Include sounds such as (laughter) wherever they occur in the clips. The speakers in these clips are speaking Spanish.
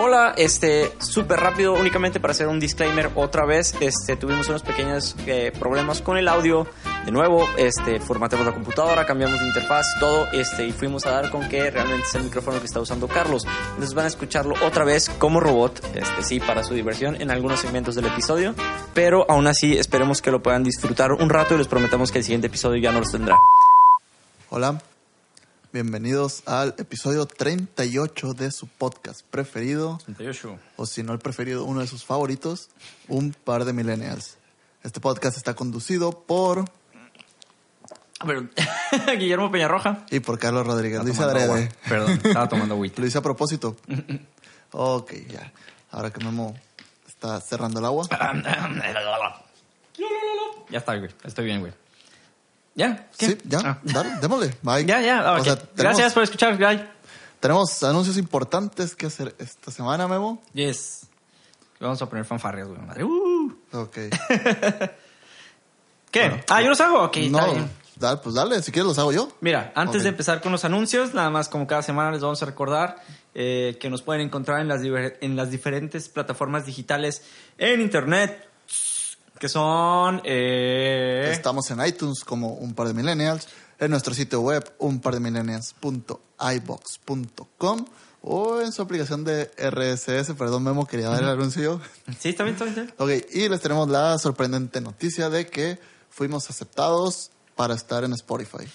Hola, este, súper rápido, únicamente para hacer un disclaimer otra vez, este, tuvimos unos pequeños eh, problemas con el audio, de nuevo, este, formateamos la computadora, cambiamos de interfaz, todo, este, y fuimos a dar con que realmente es el micrófono que está usando Carlos. Entonces van a escucharlo otra vez como robot, este, sí, para su diversión en algunos segmentos del episodio, pero aún así esperemos que lo puedan disfrutar un rato y les prometemos que el siguiente episodio ya no los tendrá. Hola, bienvenidos al episodio 38 de su podcast preferido, o si no el preferido, uno de sus favoritos, Un par de millennials. Este podcast está conducido por Pero, (laughs) Guillermo Peñarroja. y por Carlos Rodríguez. Tomando adrede. Perdón, estaba tomando agüita. (laughs) Lo hice a propósito. (laughs) ok, ya. Ahora que Memo está cerrando el agua. Ya está, güey. Estoy bien, güey. ¿Ya? ¿Qué? Sí, ya. Ah. Dale, démosle. Bye. Ya, ya. O ok. sea, tenemos- Gracias por escuchar, bye. Tenemos anuncios importantes que hacer esta semana, Memo. Yes. Vamos a poner fanfarrias, güey. Madre. Uh. Ok. (laughs) ¿Qué? Bueno, ah, yo los hago. Ok, no, está bien. dale, pues dale, si quieres los hago yo. Mira, antes de empezar con los anuncios, nada más como cada semana les vamos a recordar eh, que nos pueden encontrar en las, en las diferentes plataformas digitales en internet, que son... eh, Estamos en iTunes como un par de millennials, en nuestro sitio web un par de millennials.ibox.com o en su aplicación de RSS, perdón Memo, quería dar el anuncio. Sí, está bien, está bien. Ok, y les tenemos la sorprendente noticia de que fuimos aceptados para estar en Spotify.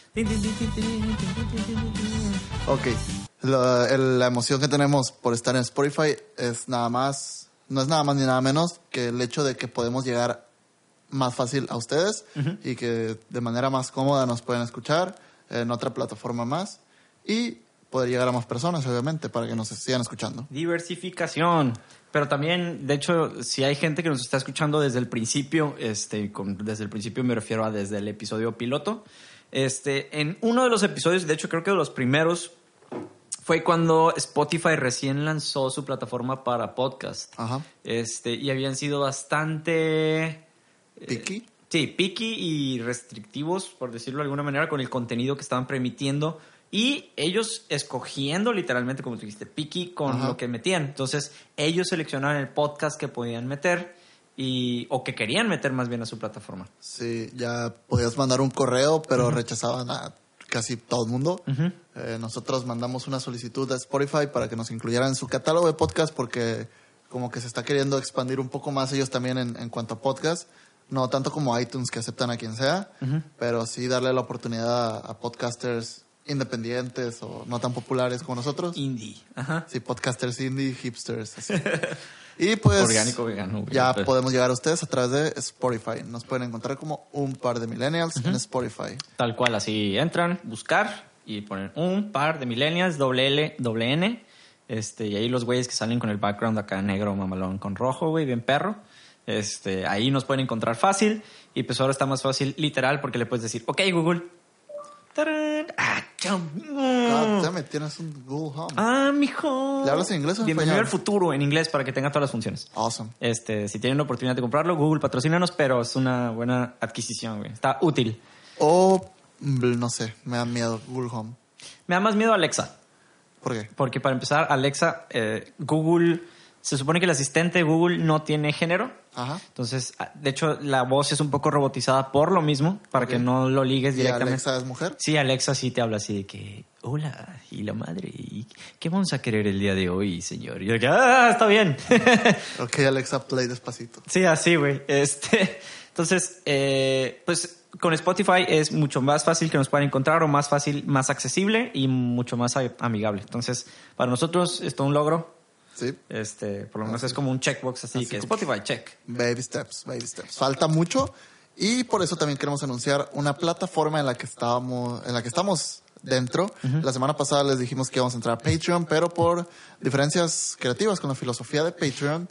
Ok, la, la emoción que tenemos por estar en Spotify es nada más, no es nada más ni nada menos que el hecho de que podemos llegar más fácil a ustedes y que de manera más cómoda nos pueden escuchar en otra plataforma más y poder llegar a más personas, obviamente, para que nos sigan escuchando. Diversificación. Pero también, de hecho, si hay gente que nos está escuchando desde el principio, este, con- desde el principio me refiero a desde el episodio piloto, este, en uno de los episodios, de hecho creo que de los primeros, fue cuando Spotify recién lanzó su plataforma para podcast. Ajá. Este, y habían sido bastante... Picky. Sí, picky y restrictivos, por decirlo de alguna manera, con el contenido que estaban permitiendo. Y ellos escogiendo literalmente, como tú dijiste, picky con Ajá. lo que metían. Entonces, ellos seleccionaron el podcast que podían meter y, o que querían meter más bien a su plataforma. Sí, ya podías mandar un correo, pero rechazaban a casi todo el mundo. Eh, nosotros mandamos una solicitud a Spotify para que nos incluyeran en su catálogo de podcast porque como que se está queriendo expandir un poco más ellos también en, en cuanto a podcast. No tanto como iTunes que aceptan a quien sea, pero sí darle la oportunidad a, a podcasters independientes o no tan populares como nosotros. Indie. Ajá. Sí, podcasters indie, hipsters. así. y pues Orgánico, vegano. ya podemos llegar a ustedes a través de Spotify. Nos pueden encontrar como un par de millennials en Spotify. Tal cual, así entran, buscar y ponen un par de millennials, doble L, doble N. Este, y ahí los güeyes que salen con el background acá negro, mamalón, con rojo, güey, bien perro. Este, ahí nos pueden encontrar fácil. Y pues ahora está más fácil, literal, porque le puedes decir, ok, Google. ¡Tarán! ¡Ah! God damn it, tienes un Google Home. ¡Ah, mijo! ¿Le hablas en inglés o en Bienvenido al futuro, en inglés, para que tenga todas las funciones. Awesome. Este, si tienen la oportunidad de comprarlo, Google patrocínanos, pero es una buena adquisición, güey. Está útil. O, mm, no sé, me da miedo Google Home. Me da más miedo Alexa. ¿Por qué? Porque para empezar, Alexa, eh, Google, se supone que el asistente de Google no tiene género. Ajá. Entonces, ah, de hecho, la voz es un poco robotizada por lo mismo, para que no lo ligues ¿Y directamente. Alexa es mujer? Sí, Alexa sí te habla así de que, hola, y la madre, ¿y ¿qué vamos a querer el día de hoy, señor? Y yo que, ah, está bien. (laughs) Ok, Alexa, play despacito. Sí, así, güey. Este, (laughs) entonces, eh, pues con Spotify es mucho más fácil que nos puedan encontrar o más fácil, más accesible y mucho más amigable. Entonces, para nosotros es todo un logro. Sí. Este, por lo menos es como un checkbox así, Así que Spotify, check. Baby steps, baby steps. Falta mucho y por eso también queremos anunciar una plataforma en la que estábamos, en la que estamos dentro. La semana pasada les dijimos que íbamos a entrar a Patreon, pero por diferencias creativas con la filosofía de Patreon,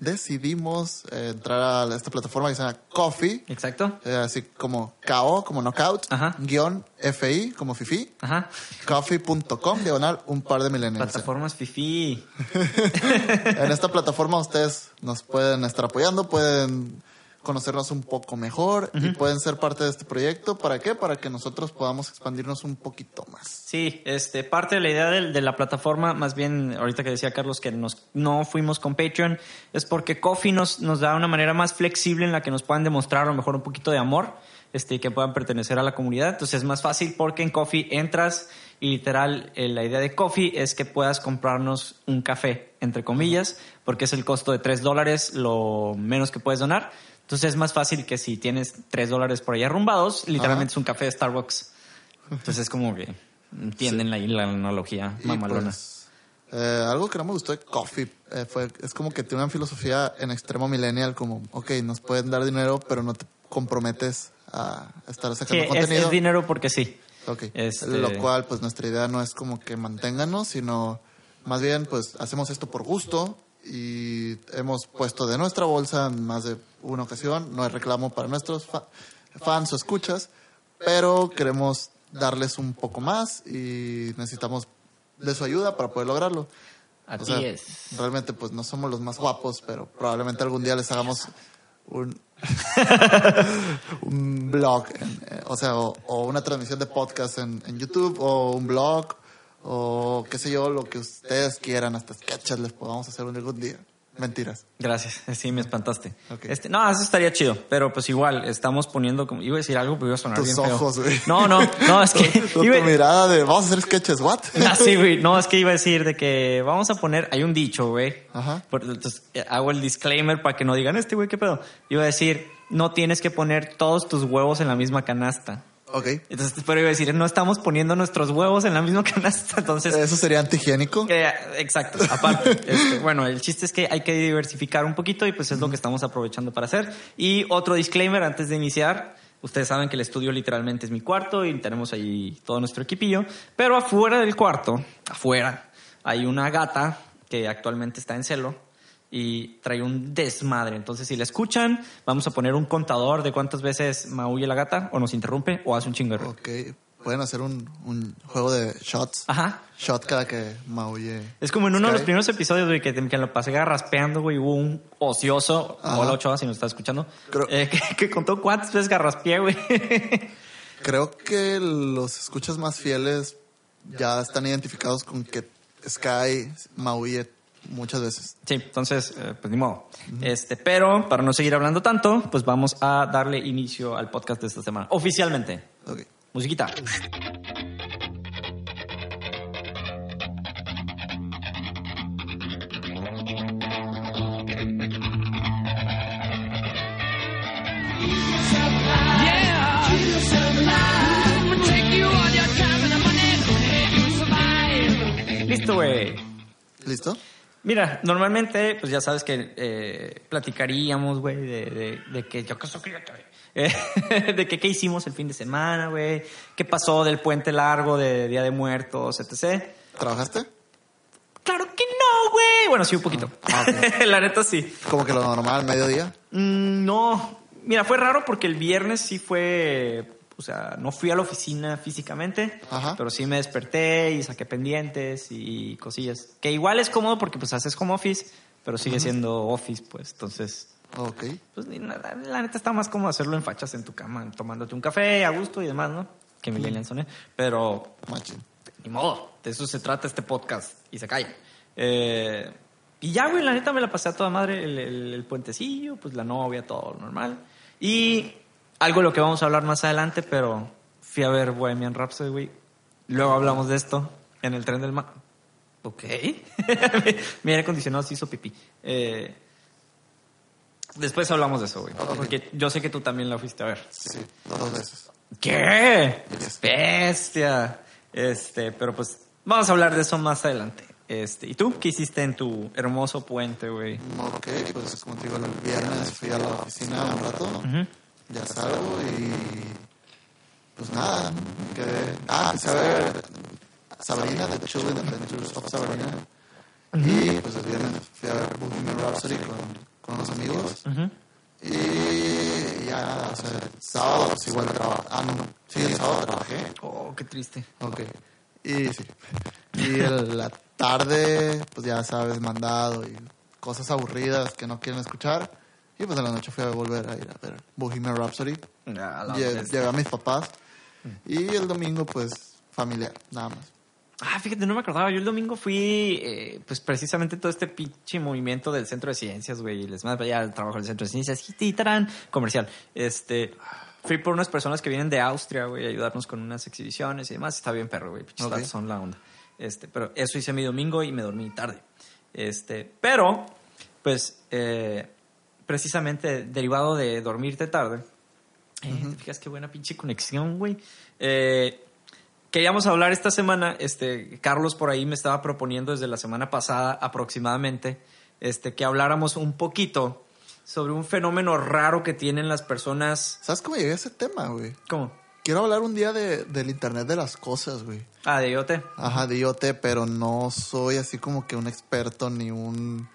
decidimos eh, entrar a esta plataforma que se llama Coffee, Exacto. eh, así como KO, como knockout, Ajá. guion FI, como Fifi, Ajá. coffee.com, diagonal, un par de millennials. Plataformas fifi. (laughs) En esta plataforma ustedes nos pueden estar apoyando, pueden conocernos un poco mejor y pueden ser parte de este proyecto. ¿Para qué? Para que nosotros podamos expandirnos un poquito más. Sí, este, parte de la idea de, de la plataforma, más bien ahorita que decía Carlos que nos, no fuimos con Patreon, es porque Coffee nos, nos da una manera más flexible en la que nos puedan demostrar a lo mejor un poquito de amor este, y que puedan pertenecer a la comunidad. Entonces es más fácil porque en Coffee entras y literal eh, la idea de Coffee es que puedas comprarnos un café, entre comillas, porque es el costo de 3 dólares lo menos que puedes donar. Entonces es más fácil que si tienes 3 dólares por ahí arrumbados, literalmente Ajá. es un café de Starbucks. Entonces es como que entienden la, la analogía Y, mamalona. pues, eh, algo que no me gustó de Coffee eh, fue, es como que tiene una filosofía en extremo millennial, como, ok, nos pueden dar dinero, pero no te comprometes a estar sí, sacando es, contenido. es dinero porque sí. Ok. Este- Lo cual, pues nuestra idea no es como que manténganos, sino más bien, pues hacemos esto por gusto y hemos puesto de nuestra bolsa en más de una ocasión. No es reclamo para nuestros fa- fans o escuchas, pero queremos darles un poco más y necesitamos de su ayuda para poder lograrlo. Así sea, es. Realmente, pues no somos los más guapos, pero probablemente algún día les hagamos un, (laughs) un blog, en- eh, o sea, o, o una transmisión de podcast en, en YouTube, o un blog, o qué sé yo, lo que ustedes quieran, hasta sketches les podamos hacer un algún día. Mentiras. Gracias, sí me espantaste. Ok. Este, no, eso estaría chido, pero pues igual estamos poniendo como iba a decir algo, pero iba a sonar Tus bien ojos, güey. No, no, no, es que (laughs) Tu, iba- tu mirada de, vamos a hacer sketches, ¿what? (laughs) Ah, sí, güey. No, es que iba a decir de que vamos a poner. Hay un dicho, güey. Ajá. Por- Entonces hago el disclaimer para que no digan este, güey, qué pedo. Iba a decir, no tienes que poner todos tus huevos en la misma canasta. Ok. Entonces, pero iba a decir, no estamos poniendo nuestros huevos en la misma (laughs) canasta. Entonces, Eso sería antihigiénico. eh, exacto. Aparte, (laughs) este, bueno, el chiste es que hay que diversificar un poquito y pues es lo que estamos aprovechando para hacer. Y otro disclaimer antes de iniciar. Ustedes saben que el estudio literalmente es mi cuarto y tenemos ahí todo nuestro equipillo. Pero afuera del cuarto, afuera, hay una gata que actualmente está en celo y trae un desmadre. Entonces, si la escuchan, vamos a poner un contador de cuántas veces maulle la gata o nos interrumpe o hace un chingo. Ok. Pueden hacer un, un juego de shots. Ajá. Shot cada que maulle. Es como en uno de los primeros episodios, güey, que, que lo pasé garraspeando, güey, hubo un ocioso, Ajá. hola Ochoa, si nos está escuchando, Creo- eh, que, que contó cuántas veces garraspeé, güey. (laughs) Creo que los escuchas más fieles ya están identificados con que Sky maulle muchas veces. sí, entonces, eh, pues ni modo. Este, pero, para no seguir hablando tanto, pues vamos a darle inicio al podcast de esta semana, oficialmente. Ok. Musiquita. Listo, güey. ¿Listo? Mira, normalmente, pues ya sabes que eh, platicaríamos, güey, de, de, de que yo caso que eh, (laughs) de que qué hicimos el fin de semana, güey, qué pasó del puente largo de Día de Muertos, etc. ¿Trabajaste? Claro que no, güey. Bueno, sí, un poquito. (laughs) La neta sí. Como que lo normal, mediodía. Mm, no, mira, fue raro porque el viernes sí fue, o sea, no fui a la oficina físicamente, Ajá. pero sí me desperté y saqué pendientes y cosillas. Que igual es cómodo porque pues haces home office, pero sigue siendo office, pues, entonces... Ok. Pues nada, la neta está más cómodo hacerlo en fachas en tu cama, tomándote un café a gusto y demás, ¿no? Que Millennial soné. Pero Machín. ni modo, de eso se trata este podcast y se calla. Eh, y ya, güey, la neta me la pasé a toda madre, el, el- el puentecillo, pues la novia, todo normal. Y algo de lo que vamos a hablar más adelante, pero fui a ver Bohemian Rhapsody, güey. Luego hablamos de esto en el tren del mar. Ok. (laughs) Mi aire acondicionado se hizo pipí. Eh, después hablamos de eso, güey. Porque yo sé que tú también la fuiste a ver. Sí, dos veces. ¿Qué? Yes. Bestia. Este, pero pues vamos a hablar de eso más adelante. Este, ¿y tú qué hiciste en tu hermoso puente, güey? Ok, pues como te digo, el viernes fui a la oficina un rato. Ya salgo y. Pues nada, que. Ah, a ver Sabrina, The Children Adventures of Sabrina. Y pues el viernes fui a ver Bohemian Rhapsody con, con unos amigos. Y ya, o sea, el sábado pues igual trabajé. Ah, no, sí, el sábado trabajé. Oh, qué triste. Ok. Y sí. Y en la tarde, pues ya sabes, mandado y cosas aburridas que no quieren escuchar. Y pues en la noche fui a volver a ir a ver Bohemian Rhapsody. Ah, Lle-. Llevé a mis papás. Y el domingo, pues, familiar, nada más. Ah, fíjate, no me acordaba. Yo el domingo fui, eh, pues precisamente todo este pinche movimiento del Centro de Ciencias, güey. y Les mando ya el trabajo del Centro de Ciencias. Y tarán, comercial. Este, fui por unas personas que vienen de Austria, güey, a ayudarnos con unas exhibiciones y demás. Está bien, perro, güey. Pinches Ok. vatos son la onda. Este, pero eso hice mi domingo y me dormí tarde. Este, pero, pues, eh, precisamente derivado de dormirte tarde. Eh, ¿te fijas qué buena pinche conexión, güey. Eh, queríamos hablar esta semana, este, Carlos por ahí me estaba proponiendo desde la semana pasada aproximadamente, este, que habláramos un poquito sobre un fenómeno raro que tienen las personas. ¿Sabes cómo llegué a ese tema, güey? ¿Cómo? Quiero hablar un día de, del Internet de las cosas, güey. Ah, de IoT. Ajá, de IoT, pero no soy así como que un experto ni un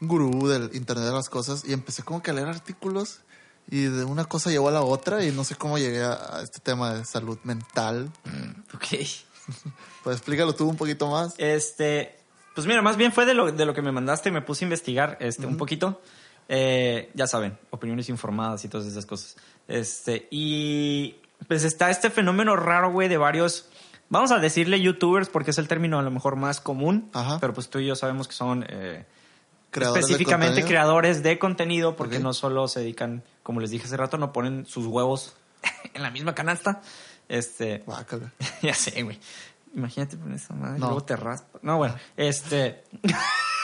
gurú del Internet de las cosas. Y empecé como que a leer artículos y de una cosa llevó a la otra y no sé cómo llegué a, este tema de salud mental. Ok. (laughs) Pues explícalo tú un poquito más. Este, pues mira, más bien fue de lo, de lo que me mandaste, me puse a investigar este, un poquito. Eh, ya saben, opiniones informadas y todas esas cosas. Este, y pues está este fenómeno raro, güey, de varios, vamos a decirle youtubers porque es el término a lo mejor más común, Ajá. pero pues tú y yo sabemos que son eh, Creadores específicamente creadores de contenido porque no solo se dedican, como les dije hace rato, no ponen sus huevos (laughs) en la misma canasta. Este, Guácala. (laughs) ya sé, güey. Imagínate poner esa madre y No. luego te raspa. No, bueno, este.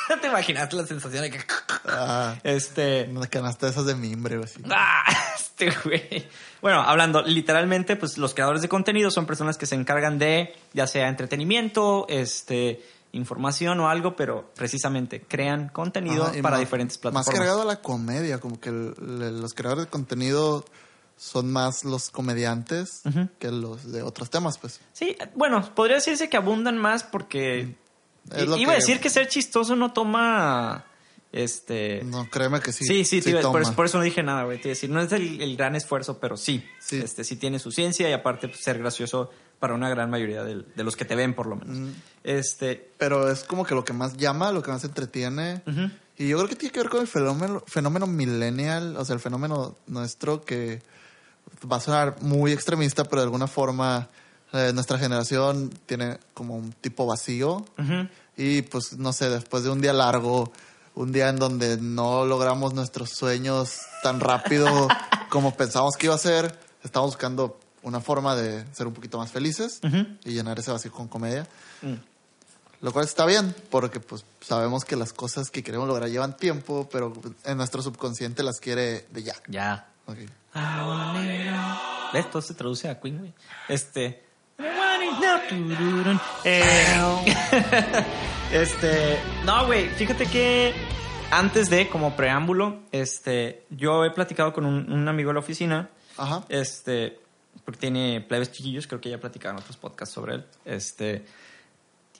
¿No (laughs) te imaginaste la sensación de que. Ah, Este. una canasta de esas de mimbre o así. ¡Ah! Este güey. Bueno, hablando literalmente, pues los creadores de contenido son personas que se encargan de, ya sea entretenimiento, este, información o algo, pero precisamente crean contenido Ajá, para más- diferentes Más plataformas. cargado a la comedia, como que el- el- los creadores de contenido son más los comediantes que los de otros temas, pues. Sí, bueno, podría decirse que abundan más porque. Es lo Iba a decir que ser chistoso no toma. Este. No, créeme que sí. Sí, sí, iba- por, eso- por eso no dije nada, güey. Te decir, no es el, el gran esfuerzo, pero sí. Sí. Este, sí tiene su ciencia y aparte pues, ser gracioso para una gran mayoría de los que te ven, por lo menos. Mm. Este, Pero es como que lo que más llama, lo que más entretiene. Y yo creo que tiene que ver con el fenómeno, fenómeno millennial, o sea, el fenómeno nuestro que va a sonar muy extremista, pero de alguna forma eh, nuestra generación tiene como un tipo vacío. Y pues, no sé, después de un día largo, un día en donde no logramos nuestros sueños tan rápido (laughs) como pensábamos que iba a ser, estamos buscando una forma de ser un poquito más felices y llenar ese vacío con comedia. Mm. Lo cual está bien, porque pues sabemos que las cosas que queremos lograr llevan tiempo, pero en nuestro subconsciente las quiere de ya. Ya. Ok. ¿Ves? Todo se traduce a Queen, güey. Este. Eh, (laughs) este. No, güey. Fíjate que antes de, como preámbulo, este. Yo he platicado con un, un amigo de la oficina. Ajá. Este. Porque tiene plebes chiquillos. Creo que ya platicaron otros podcasts sobre él. Este.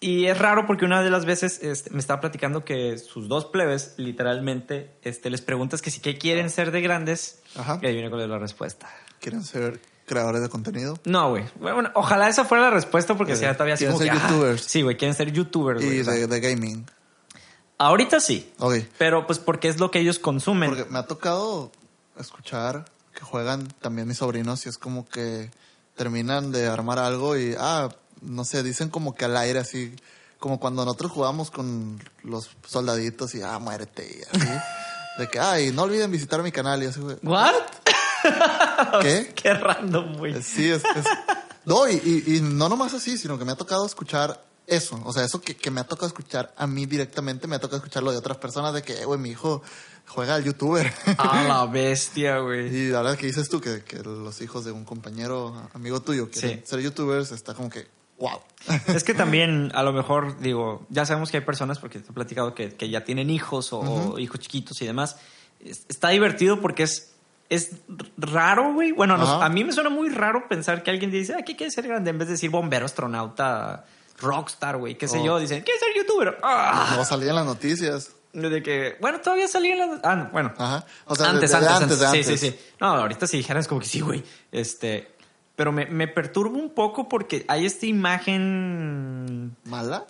Y es raro porque una de las veces este, me estaba platicando que sus dos plebes, literalmente, este, les preguntas que si qué quieren ser de grandes. Ajá. Y ahí viene cuál es la respuesta. ¿Quieren ser creadores de contenido? No, güey. Bueno, ojalá esa fuera la respuesta porque si ya todavía quieren ser youtubers. sí, güey, quieren ser youtubers. Y de, de gaming. Ahorita sí, Ok. pero pues porque es lo que ellos consumen. Porque me ha tocado escuchar que juegan también mis sobrinos y es como que terminan de armar algo y, ah, no sé, dicen como que al aire así, como cuando nosotros jugamos con los soldaditos y, ah, muérete y así. (laughs) de que, ay, no olviden visitar mi canal y así, güey. ¿What? (laughs) ¿Qué? (laughs) Qué random, güey. Sí, es, es- No, y, y- y no nomás así, sino que me ha tocado escuchar eso. O sea, eso que, que me ha tocado escuchar a mí directamente, me ha tocado escucharlo de otras personas de que, "Eh, güey, mi hijo juega al youtuber. A (laughs) la (laughs) bestia, güey. y la verdad que dices tú que, que los hijos de un compañero, amigo tuyo, Sí. ser youtubers, está como que, wow. (laughs) Es que también, a lo mejor, digo, ya sabemos que hay personas, porque te he platicado que, que ya tienen hijos o, hijos chiquitos y demás. Es- Está divertido porque es, es raro, güey. Bueno, a nos- Ajá. a mí me suena muy raro pensar que alguien dice, ah, ¿qué quiere ser grande? En vez de decir bombero, astronauta, rockstar, güey, qué sé Oh. yo. Dicen, ¿quiere ser youtuber? ¡Ah! No salía en las noticias. De que, bueno, todavía salía en la... Ah, no, bueno. Ajá. O sea, de- antes, de- de antes, antes, antes. antes. Sí, sí, sí. No, ahorita si dijeras como que sí, güey. Este... Pero me, me perturba un poco porque hay esta imagen ¿Mala?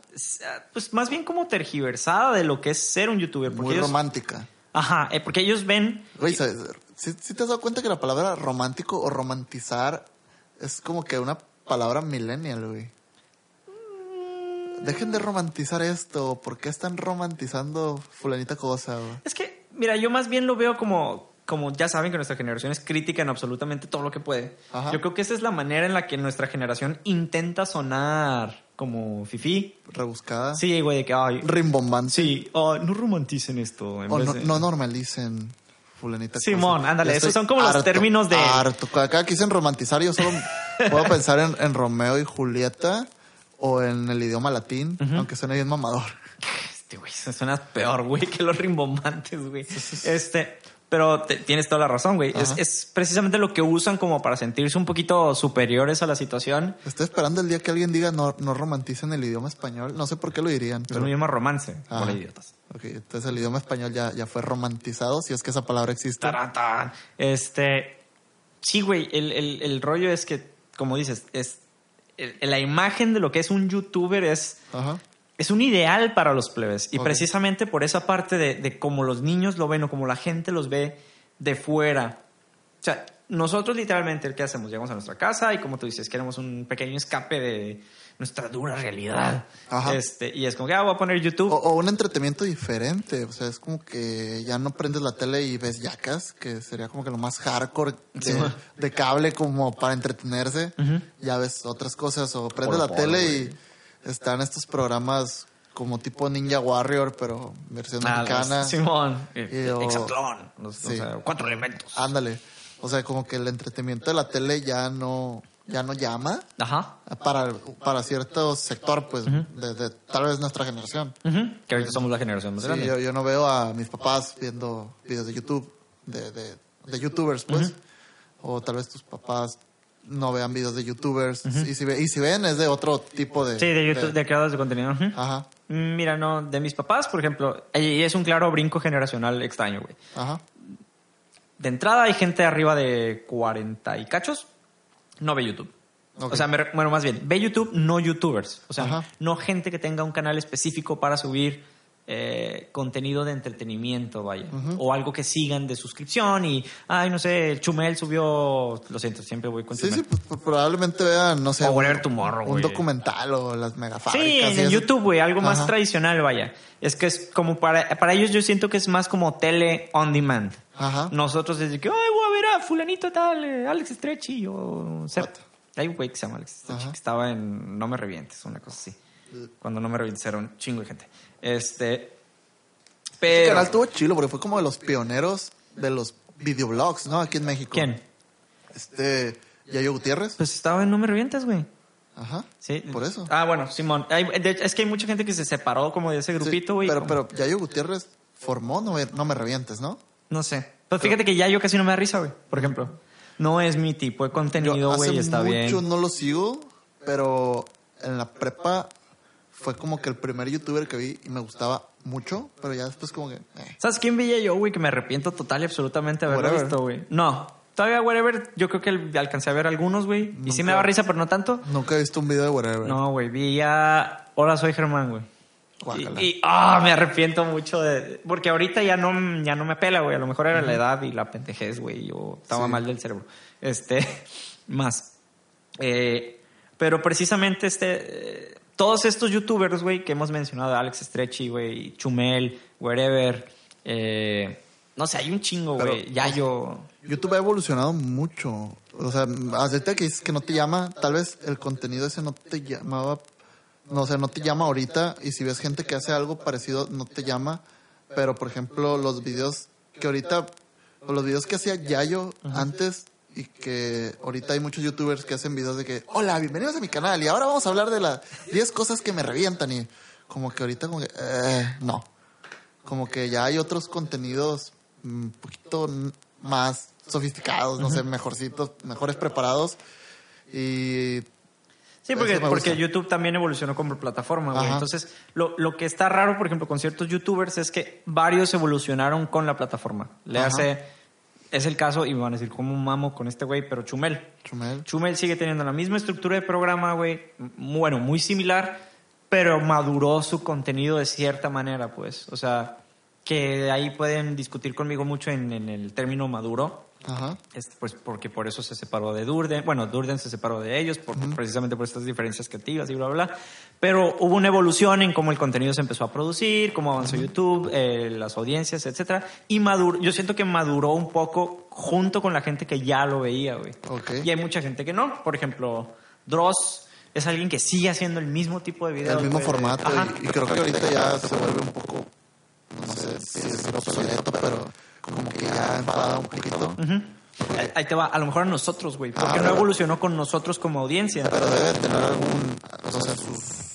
pues más bien como tergiversada de lo que es ser un youtuber. Porque Muy ellos- romántica. Ajá, eh, porque ellos ven... Güey, ¿sabes? ¿Sí, sí te has dado cuenta que la palabra romántico o romantizar es como que una palabra millennial, güey? Dejen de romantizar esto. ¿Por qué están romantizando fulanita cosa? Es que, mira, yo más bien lo veo como, como ya saben que nuestra generación es crítica en absolutamente todo lo que puede. Ajá. Yo creo que esa es la manera en la que nuestra generación intenta sonar como fifí. Rebuscada. Sí, güey, de que, ay, Rimbombante. sí, no romanticen esto. En O vez no, de- no normalicen fulanita Simón, cosa. ándale, esos son como los términos de- Harto. Cada que dicen romantizar, yo solo (laughs) puedo pensar en, en Romeo y Julieta o en el idioma latín, aunque suene bien mamador. Este, güey, eso suena peor, güey, que los rimbombantes, güey. Este, pero te- tienes toda la razón, güey. Es, es precisamente lo que usan como para sentirse un poquito superiores a la situación. Estoy esperando el día que alguien diga no, no romanticen el idioma español. No sé por qué lo dirían, Es pero... un idioma romance, Ajá. por idiotas. Ok, entonces el idioma español ya, ya fue romantizado, si es que esa palabra existe. Este, sí, güey, el, el- el rollo es que, como dices, es la imagen de lo que es un youtuber es, Ajá. es un ideal para los plebes. Y precisamente por esa parte de, de cómo los niños lo ven o como la gente los ve de fuera. O sea, nosotros literalmente, ¿qué hacemos? Llegamos a nuestra casa y como tú dices, queremos un pequeño escape de nuestra dura realidad. Ajá. Este, y es como que, ah, voy a poner YouTube. O, o un entretenimiento diferente, o sea, es como que ya no prendes la tele y ves yacas, que sería como que lo más hardcore de, Sí, cable como para entretenerse. Ya ves otras cosas, o prendes la tele y están estos programas como tipo Ninja Warrior, pero versión Ah, mexicana. los- Simón. eh, o- Hexatlón. los- o Sí. sea, cuatro elementos. Ándale. O sea, como que el entretenimiento de la tele ya no, ya no llama Ajá. para, para cierto sector, pues, de, de tal vez nuestra generación. Ujú, Que ahorita somos la generación más Sí, grande. yo, yo no veo a mis papás viendo videos de YouTube, de, de, de youtubers, pues. O tal vez tus papás no vean videos de youtubers. y, si ve- y si ven, es de otro tipo de... Sí, de YouTube, de, creadores de contenido. Ajá, Mm, Mira, no, de mis papás, por ejemplo, y es un claro brinco generacional extraño, güey. ajá. De entrada hay gente arriba de 40 y cachos, no ve YouTube. O sea, me bueno, más bien, ve YouTube, no YouTubers. O sea, Ajá. no gente que tenga un canal específico para subir eh, contenido de entretenimiento, vaya. O algo que sigan de suscripción y, ay, no sé, el Chumel subió, lo siento, siempre voy con Sí, Chumel. sí, pues, pues, probablemente vean, no sé, O un, Tomorrow, un documental o las megafábricas. Sí, en. YouTube, güey, algo más tradicional, vaya. Es que es como para, para ellos yo siento que es más como tele on demand. Ajá. Nosotros desde que, ay, voy a ver a fulanito tal, eh, Alex Stretchy o... Cer- Hay un güey que se llama Alex Stretchy Ajá. que estaba en No Me Revientes, una cosa así. Cuando No Me Revientes era un chingo de gente. Este... Ese Pero... canal estuvo chilo porque fue como de los pioneros de los videoblogs, ¿no? Aquí en México. ¿Quién? Este, Yayo Gutiérrez. Pues estaba en No Me Revientes, güey. Ajá. Sí. Por eso. Ah, bueno, Simón. Hay- de hecho, es que hay mucha gente que se separó como de ese Sí, grupito, güey. pero, como- pero Yayo Gutiérrez formó No Me, no me Revientes, ¿no? No sé. Pues fíjate que ya yo casi no me da risa, güey. Por ejemplo. No es mi tipo de contenido, güey. Está mucho bien. no lo sigo, pero en la prepa fue como que el primer youtuber que vi y me gustaba mucho, pero ya después como que... eh. ¿Sabes quién veía yo, güey? Que me arrepiento total y absolutamente de haberlo Whatever. visto, güey. No. Todavía, whatever, yo creo que alcancé a ver algunos, güey. Y sí me daba risa, pero no tanto. Nunca he visto un video de whatever. No, güey. Vi a... Ahora soy Germán, güey. Y, y- ah, me arrepiento mucho de... Porque ahorita ya no, ya no me pela, güey. A lo mejor era la edad y la pendejez, güey. Yo estaba Sí. mal del cerebro. Este... (laughs) Más. Eh, pero precisamente este... eh, todos estos youtubers, güey, que hemos mencionado, Alex Stretchy, güey, Chumel, Wherever, eh, no sé, hay un chingo, güey. Ya yo... YouTube ha evolucionado mucho. O sea, ahorita que dices que no te llama, tal vez el contenido ese no te llamaba, no o sea, no te llama ahorita y si ves gente que hace algo parecido no te llama, pero por ejemplo, los videos que ahorita o los videos que hacía Yayo antes y que ahorita hay muchos youtubers que hacen videos de que, "Hola, bienvenidos a mi canal y ahora vamos a hablar de las 10 cosas que me revientan" y como que ahorita como que eh, no. Como que ya hay otros contenidos un poquito n- más sofisticados, no sé, mejorcitos, mejores preparados. Y Sí, porque. YouTube también evolucionó como plataforma, güey. Entonces, lo, lo que está raro, por ejemplo, con ciertos YouTubers es que varios evolucionaron con la plataforma. Le Ajá. hace... Es el caso, y me van a decir, ¿cómo un mamo con este güey? Pero Chumel. Chumel. Chumel sigue teniendo la misma estructura de programa, güey. Bueno, muy similar, pero maduró su contenido de cierta manera, pues. O sea, que ahí pueden discutir conmigo mucho en, en el término maduro. Ajá. Pues porque por eso se separó de Durden. Bueno, Durden se separó de ellos por, precisamente por estas diferencias creativas y bla, bla, bla. Pero hubo una evolución en cómo el contenido se empezó a producir, cómo avanzó YouTube, eh, las audiencias, etcétera. Y maduró, yo siento que maduró un poco junto con la gente que ya lo veía, güey. Ok. Y hay mucha gente que no. Por ejemplo, Dross es alguien que sigue haciendo el mismo tipo de videos. El mismo güey. formato. Ajá. Y, y creo que ahorita ya se vuelve un poco, no sé si es obsoleto, pero como que ya enfada un poquito. Ahí- Ahí te va, a lo mejor a nosotros, güey, porque Ah, no evolucionó con nosotros como audiencia. Pero debe tener algún, o sea, sus...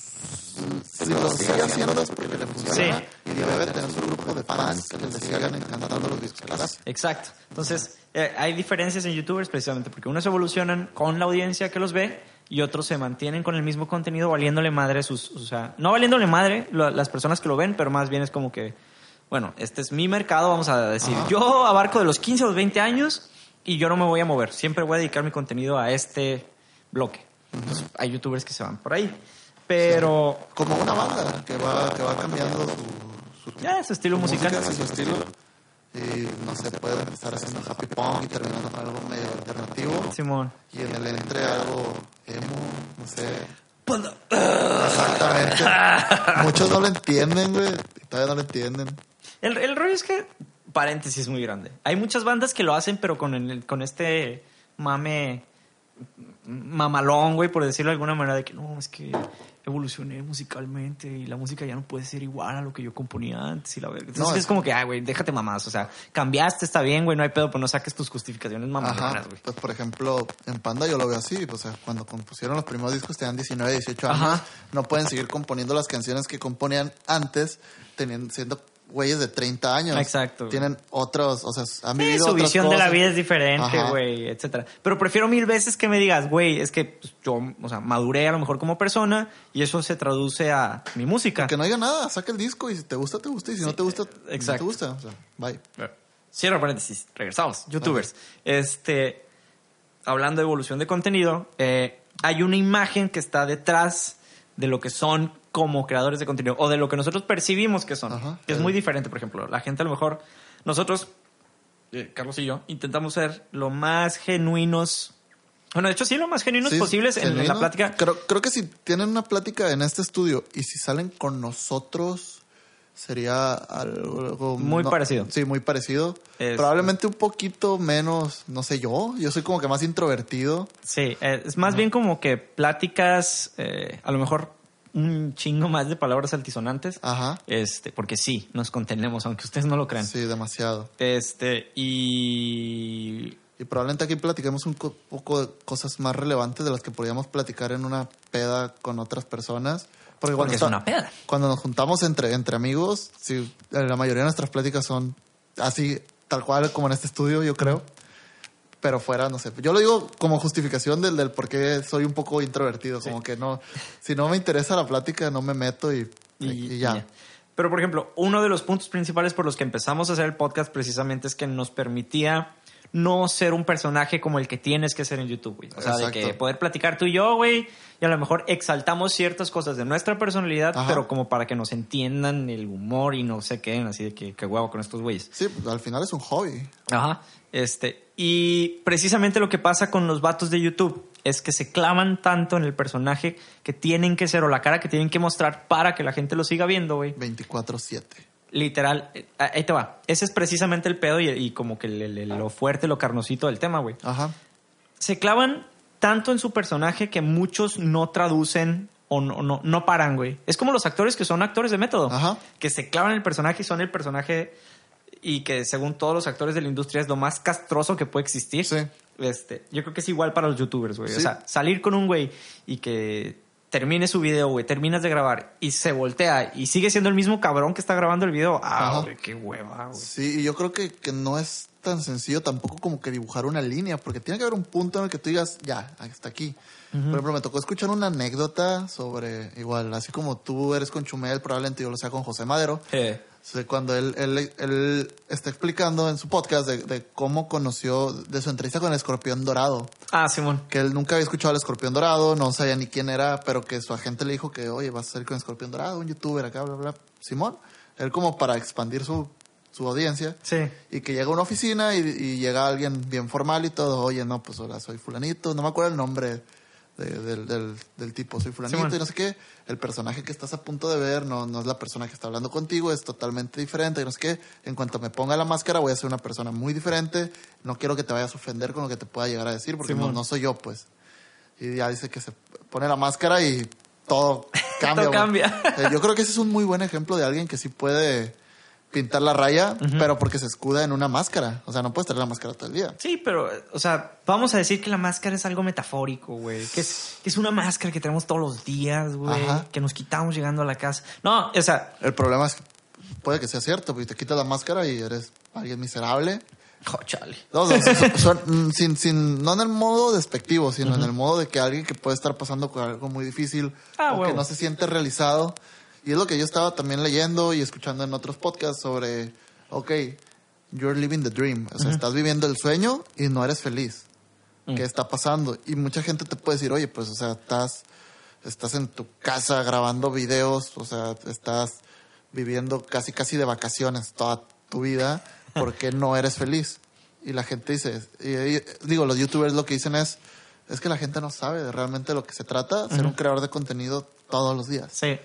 Si lo sigue haciendo es porque le funciona. Sí. Y debe tener su grupo de fans que les sigan encantando los discos. Exacto. Entonces, eh, hay diferencias en youtubers precisamente porque unos evolucionan con la audiencia que los ve y otros se mantienen con el mismo contenido valiéndole madre sus, o sea, no valiéndole madre lo- las personas que lo ven, pero más bien es como que, bueno, este es mi mercado, vamos a decir, Ajá. yo abarco de los 15 a los 20 años y yo no me voy a mover, siempre voy a dedicar mi contenido a este bloque. Entonces, hay youtubers que se van por ahí. Pero Como una banda que va, que va cambiando su, su ya su estilo musical. música, su estilo. Y no sé, puede empezar haciendo happy punk y terminando con algo medio alternativo. Simón. Y en el entre algo emo, no sé. Exactamente. (laughs) Muchos no lo entienden, güey. Todavía no lo entienden. El, el rollo es que, paréntesis muy grande. Hay muchas bandas que lo hacen, pero con, el, con este mame mamalón, güey, por decirlo de alguna manera, de que no, es que evolucioné musicalmente y la música ya no puede ser igual a lo que yo componía antes y la verga. Entonces No, es, es- como que, ay, güey, déjate mamás. O sea, cambiaste, está bien, güey, no hay pedo, pero no saques tus justificaciones Ajá. mamalonas, güey. Pues por ejemplo, en Panda yo lo veo así. O sea, cuando compusieron los primeros discos tenían 19, 18 años. Ajá. No pueden seguir componiendo las canciones que componían antes, teniendo, siendo güeyes de 30 años. Exacto. Tienen otros, o sea, han Sí, vivido su otras visión de la vida es diferente, güey, etcétera. Pero prefiero mil veces que me digas, güey, es que pues, yo, o sea, maduré a lo mejor como persona y eso se traduce a mi música. Que no diga nada, saca el disco y si te gusta, te gusta. Y si no te gusta, no exacto. te gusta. O sea, bye. Cierro paréntesis, regresamos. Youtubers. Este, hablando de evolución de contenido, eh, hay una imagen que está detrás de lo que son como creadores de contenido o de lo que nosotros percibimos que son. Ajá. que es muy diferente, por ejemplo. La gente a lo mejor, nosotros, eh, Carlos y yo, intentamos ser lo más genuinos. Bueno, de hecho, sí, lo más genuinos Sí, posibles en, en la genuino. plática. Creo, creo que si tienen una plática en este estudio y si salen con nosotros, sería algo... Muy parecido. Sí, muy parecido. Es- Probablemente un poquito menos, no sé yo. Yo soy como que más introvertido. Sí, eh, es más bien como que pláticas, eh, a lo mejor un chingo más de palabras altisonantes. Ajá. Este, porque sí, nos contenemos, aunque ustedes no lo crean. Sí, demasiado. Este, y. Y probablemente aquí platiquemos un co- poco de cosas más relevantes de las que podríamos platicar en una peda con otras personas. Porque, cuando Porque es una peda. Cuando nos juntamos entre, entre amigos, sí, la mayoría de nuestras pláticas son así, tal cual como en este estudio, yo creo. Pero fuera, no sé. Yo lo digo como justificación del, del por qué soy un poco introvertido. Como que no, si no me interesa la plática, no me meto y, y, y ya. Pero, por ejemplo, uno de los puntos principales por los que empezamos a hacer el podcast precisamente es que nos permitía no ser un personaje como el que tienes que ser en YouTube, güey. O sea, de que poder platicar tú y yo, güey, y a lo mejor exaltamos ciertas cosas de nuestra personalidad, Ajá. pero como para que nos entiendan el humor y no se queden así de que, que huevo con estos güeyes. Sí, pues, al final es un hobby. Ajá. Este, y precisamente lo que pasa con los vatos de YouTube es que se clavan tanto en el personaje que tienen que ser o la cara que tienen que mostrar para que la gente lo siga viendo, güey. 24-7. Literal, eh, ahí te va. Ese es precisamente el pedo y, y como que lo fuerte, lo carnosito del tema, güey. Ajá. Se clavan tanto en su personaje que muchos no traducen o no, no, no paran, güey. Es como los actores que son actores de método. Ajá. Que se clavan en el personaje y son el personaje y que según todos los actores de la industria es lo más castroso que puede existir. Sí. Este, yo creo que es igual para los youtubers, güey. O sea, salir con un güey y que termine su video, güey, terminas de grabar y se voltea y sigue siendo el mismo cabrón que está grabando el video. Ah, güey, qué hueva, güey. Sí, y yo creo que, que no es tan sencillo tampoco como que dibujar una línea, porque tiene que haber un punto en el que tú digas, ya, hasta aquí. Por ejemplo, me tocó escuchar una anécdota sobre, igual, así como tú eres con Chumel, probablemente yo lo sea con José Madero. Sea, cuando él, él, él está explicando en su podcast de, de cómo conoció, de su entrevista con el escorpión dorado, Ah, Simón. que él nunca había escuchado al escorpión dorado, no sabía ni quién era, pero que su agente le dijo que, oye, vas a salir con el escorpión dorado, un youtuber acá, bla, bla. Simón, él como para expandir su su audiencia. Sí. Y que llega a una oficina y, y llega alguien bien formal y todo, oye, no, pues ahora soy fulanito, no me acuerdo el nombre de- del, del, del tipo, soy fulanito y no sé qué. El personaje que estás a punto de ver no, no es la persona que está hablando contigo, es totalmente diferente y no sé qué. En cuanto me ponga la máscara voy a ser una persona muy diferente, no quiero que te vayas a ofender con lo que te pueda llegar a decir porque no, no soy yo, pues. Y ya dice que se pone la máscara y todo (laughs) cambia. Todo cambia. Eh, yo creo que ese es un muy buen ejemplo de alguien que sí puede pintar la raya, pero porque se escuda en una máscara. O sea, no puedes tener la máscara todo el día. Sí, pero, o sea, vamos a decir que la máscara es algo metafórico, güey. Que es, que es una máscara que tenemos todos los días, güey. Que nos quitamos llegando a la casa. No, o sea, El problema es que puede que sea cierto, porque te quitas la máscara y eres alguien miserable. oh, chale. No, no, son- son- mm, sin, sin, no en el modo despectivo, sino en el modo de que alguien que puede estar pasando por algo muy difícil Ah, o que no se siente realizado. Y es lo que yo estaba también leyendo y escuchando en otros podcasts sobre, ok, you're living the dream. O sea, estás viviendo el sueño y no eres feliz. Mm. ¿Qué está pasando? Y mucha gente te puede decir, oye, pues, o sea, estás, estás en tu casa grabando videos, o sea, estás viviendo casi, casi de vacaciones toda tu vida, ¿por qué no eres feliz? Y la gente dice, y, y- digo, los youtubers lo que dicen es, es que la gente no sabe de realmente lo que se trata, ser un creador de contenido todos los días. Sí.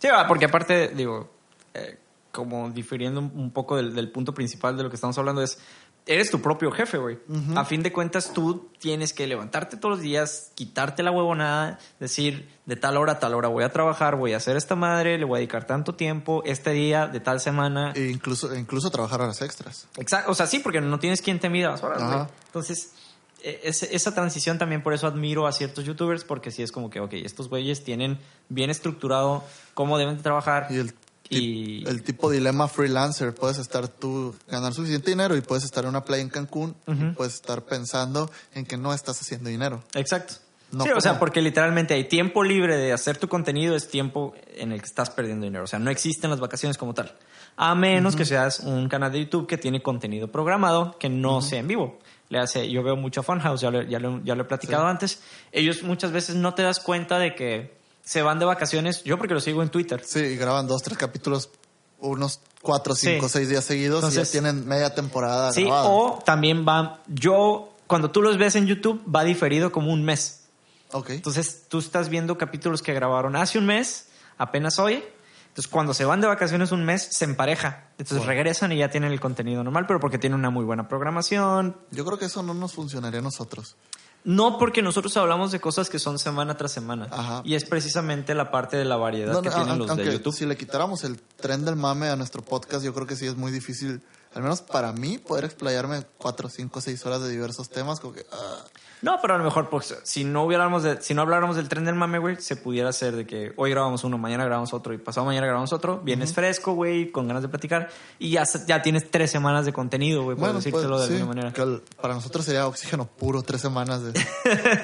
Sí, va, porque aparte, digo, eh, como difiriendo un, poco del, del punto principal de lo que estamos hablando es, eres tu propio jefe, güey. A fin de cuentas, tú tienes que levantarte todos los días, quitarte la huevonada, decir, de tal hora a tal hora voy a trabajar, voy a hacer esta madre, le voy a dedicar tanto tiempo, este día, de tal semana. E incluso, incluso trabajar horas extras. Exacto, o sea, sí, porque no tienes quien te mida las horas. Entonces, ese- esa transición también por eso admiro a ciertos youtubers, porque sí es como que, ok, estos güeyes tienen bien estructurado cómo deben de trabajar. Y el, Y- el tipo dilema freelancer, puedes estar tú, ganar suficiente dinero y puedes estar en una playa en Cancún y puedes estar pensando en que no estás haciendo dinero. Exacto. No sí, o sea, porque literalmente hay tiempo libre de hacer tu contenido, es tiempo en el que estás perdiendo dinero. O sea, no existen las vacaciones como tal. A menos que seas un canal de YouTube que tiene contenido programado que no sea en vivo. Le hace, yo veo mucho a Funhouse, ya lo, ya lo- ya lo he platicado Sí. antes. Ellos muchas veces no te das cuenta de que se van de vacaciones. Yo porque lo sigo en Twitter. Sí, y graban dos, tres capítulos, unos cuatro, cinco, Sí. seis días seguidos y Entonces- ya tienen media temporada Sí, grabada. o también va, yo, cuando tú los ves en YouTube, va diferido como un mes. Ok. Entonces tú estás viendo capítulos que grabaron hace un mes, apenas hoy. Entonces cuando se van de vacaciones un mes, se empareja. Entonces regresan y ya tienen el contenido normal, pero porque tienen una muy buena programación. Yo creo que eso no nos funcionaría a nosotros. No porque nosotros hablamos de cosas que son semana tras semana. Ajá. Y es precisamente la parte de la variedad No, que no, tienen los de YouTube. si le quitáramos el tren del mame a nuestro podcast, yo creo que sí es muy difícil, al menos para mí, poder explayarme cuatro, cinco, seis horas de diversos temas. Como que, ah, No, pero a lo mejor, pues, si no hubiéramos de, si no habláramos del tren del mame, güey, se pudiera hacer de que hoy grabamos uno, mañana grabamos otro y pasado mañana grabamos otro. Vienes fresco, güey, con ganas de platicar y ya, ya tienes tres semanas de contenido, güey, por bueno, decírtelo pues, de sí, alguna manera. el- para nosotros sería oxígeno puro, tres semanas de...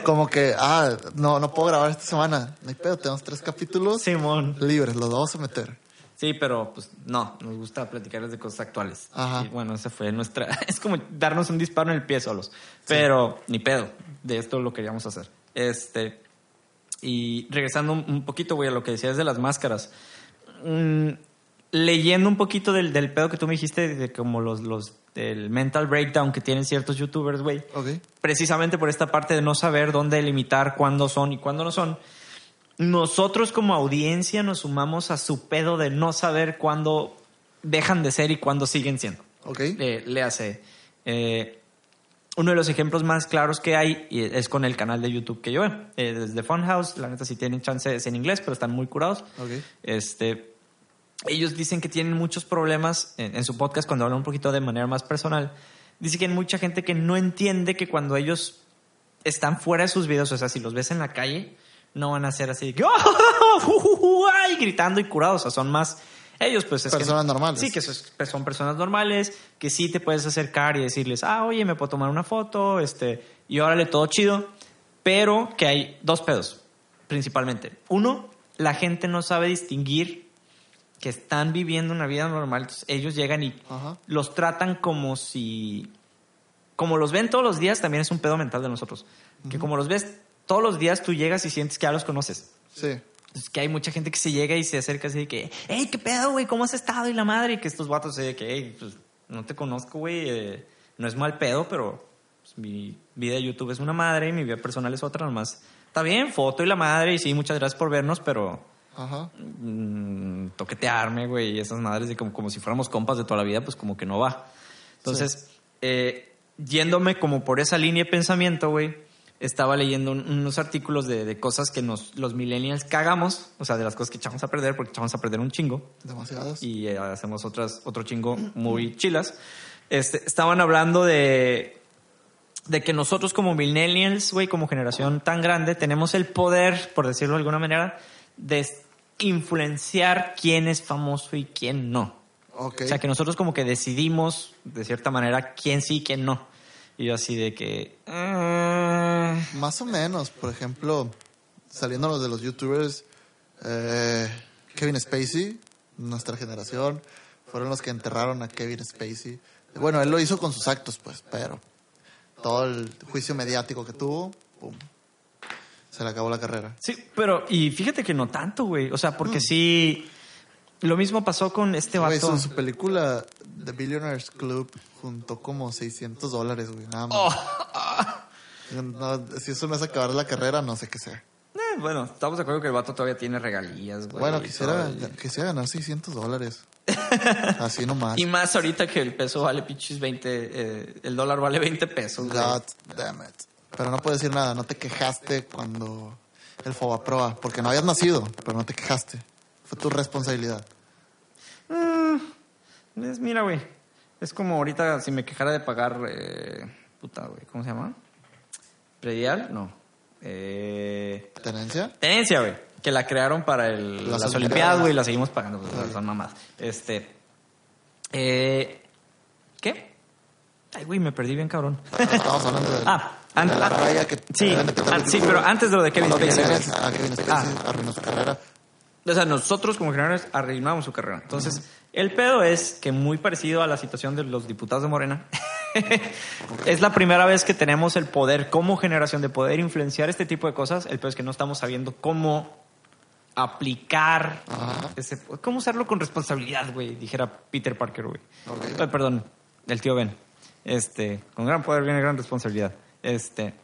como que, ah, no, no puedo grabar esta semana. No hay pedo, tenemos tres capítulos Simón. libres, los vamos a meter. Sí, pero pues no, nos gusta platicar de cosas actuales. Ajá. Y bueno, esa fue nuestra. (laughs) Es como darnos un disparo en el pie solos. Pero ni pedo, de esto lo queríamos hacer. Este. Y regresando un, poquito, güey, a lo que decías de las máscaras. Mm, leyendo un poquito del, del pedo que tú me dijiste, de como los, los del mental breakdown que tienen ciertos youtubers, güey Ok. precisamente por esta parte de no saber dónde limitar cuándo son y cuándo no son, nosotros como audiencia nos sumamos a su pedo de no saber cuándo dejan de ser y cuándo siguen siendo. Ok. Eh, le hace. eh, uno de los ejemplos más claros que hay y es con el canal de YouTube que yo veo. Eh, desde Funhouse, la neta, si tienen chance es en inglés, pero están muy curados. Ok. Este, ellos dicen que tienen muchos problemas en, en su podcast cuando hablan un poquito de manera más personal. Dice que hay mucha gente que no entiende que cuando ellos están fuera de sus videos, o sea, si los ves en la calle, no van a ser así, "Oh, (laughs) ay", gritando y curados, o sea, son más ellos, pues es que- Personas normales. Sí, que sos- son personas normales, que sí te puedes acercar y decirles, ah, oye, me puedo tomar una foto, este, y órale, todo chido, pero que hay dos pedos, principalmente. Uno, la gente no sabe distinguir que están viviendo una vida normal, entonces ellos llegan y Ajá. los tratan como si, como los ven todos los días, también es un pedo mental de nosotros, que como los ves todos los días, tú llegas y sientes que ya los conoces. Sí. Es que hay mucha gente que se llega y se acerca así de que, hey, ¿qué pedo, güey? ¿Cómo has estado? Y la madre, y que estos vatos se de que, hey, pues, no te conozco, güey. eh, no es mal pedo, pero pues, mi vida de YouTube es una madre y mi vida personal es otra nomás. Está bien, foto y la madre, y sí, muchas gracias por vernos, pero Ajá. mm, toquetearme, güey, y esas madres de como, como si fuéramos compas de toda la vida, pues como que no va. Entonces, eh, yéndome como por esa línea de pensamiento, güey, estaba leyendo un- unos artículos de, de cosas que nos, los millennials cagamos, o sea, de las cosas que echamos a perder, porque echamos a perder un chingo Demasiadas. y eh, hacemos otras, otro chingo muy chilas. Este, estaban hablando de, de que nosotros como millennials, güey, como generación tan grande, tenemos el poder, por decirlo de alguna manera, de influenciar quién es famoso y quién no. Ok. O sea, que nosotros como que decidimos, de cierta manera, quién sí y quién no. Y yo así de que... ah, Más o menos, por ejemplo, saliéndonos de los youtubers, eh, Kevin Spacey, nuestra generación, fueron los que enterraron a Kevin Spacey. Bueno, él lo hizo con sus actos, pues, pero todo el juicio mediático que tuvo, pum, se le acabó la carrera. Sí, pero... Y fíjate que no tanto, güey. O sea, porque sí... Lo mismo pasó con este Güey, vato. su, su película The Billionaires Club juntó como 600 dólares, güey, nada más. Oh. (laughs) No, si eso no es acabar la carrera, no sé qué sea. Eh, bueno, estamos de acuerdo que el vato todavía tiene regalías, güey. Bueno, quisiera, quisiera ganar 600 dólares. (laughs) Así nomás. Y, y más ahorita que el peso vale pinches 20, eh, el dólar vale 20 pesos. güey. God damn it. Pero no puedo decir nada, no te quejaste cuando el Fobaproa, porque no habías nacido, pero no te quejaste. Fue tu responsabilidad. Es, mira, güey. Es como ahorita si me quejara de pagar. eh, puta, güey. ¿Cómo se llama? ¿Predial? No. Eh, ¿Tenencia? tenencia, güey. Que la crearon para el- Las las, Olimpiadas. Güey. y La seguimos pagando. Pues. Son mamás. Este. Eh, ¿Qué? Ay, güey, me perdí bien, cabrón. Estamos hablando de, (laughs) Ah, an- de la ah, raya que sí, ah, sí, pero antes de lo de Kevin Spacey. Millennials a Kevin Spacey arruinó su carrera. O sea, nosotros como generales arruinamos su carrera. Entonces, el pedo es que muy parecido a la situación de los diputados de Morena, (laughs) es la primera vez que tenemos el poder como generación de poder influenciar este tipo de cosas. El pedo es que no estamos sabiendo cómo aplicar ese, cómo usarlo con responsabilidad, güey, dijera Peter Parker, güey. Perdón, el tío Ben. Este, con gran poder viene gran responsabilidad. Este,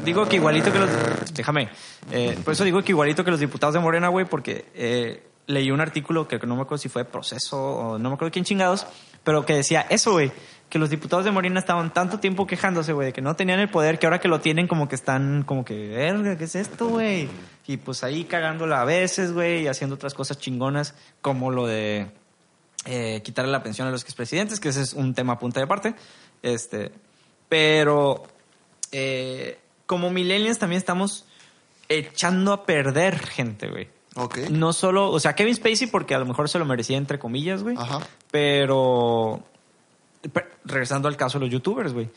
digo que igualito que los, déjame, eh, por eso digo que igualito que los diputados de Morena, güey, porque eh, leí un artículo que no me acuerdo si fue proceso o no me acuerdo quién chingados, pero que decía eso, güey, que los diputados de Morena estaban tanto tiempo quejándose, güey, de que no tenían el poder, que ahora que lo tienen como que están como que, ¿qué es esto, güey? Y pues ahí cagándola a veces, güey, y haciendo otras cosas chingonas, como lo de eh, quitarle la pensión a los expresidentes, que ese es un tema punta de aparte. Este, pero eh, como millennials también estamos echando a perder gente, güey. Ok. No solo, o sea, Kevin Spacey porque a lo mejor se lo merecía entre comillas, güey. Ajá. Pero pe- regresando al caso de los youtubers, güey.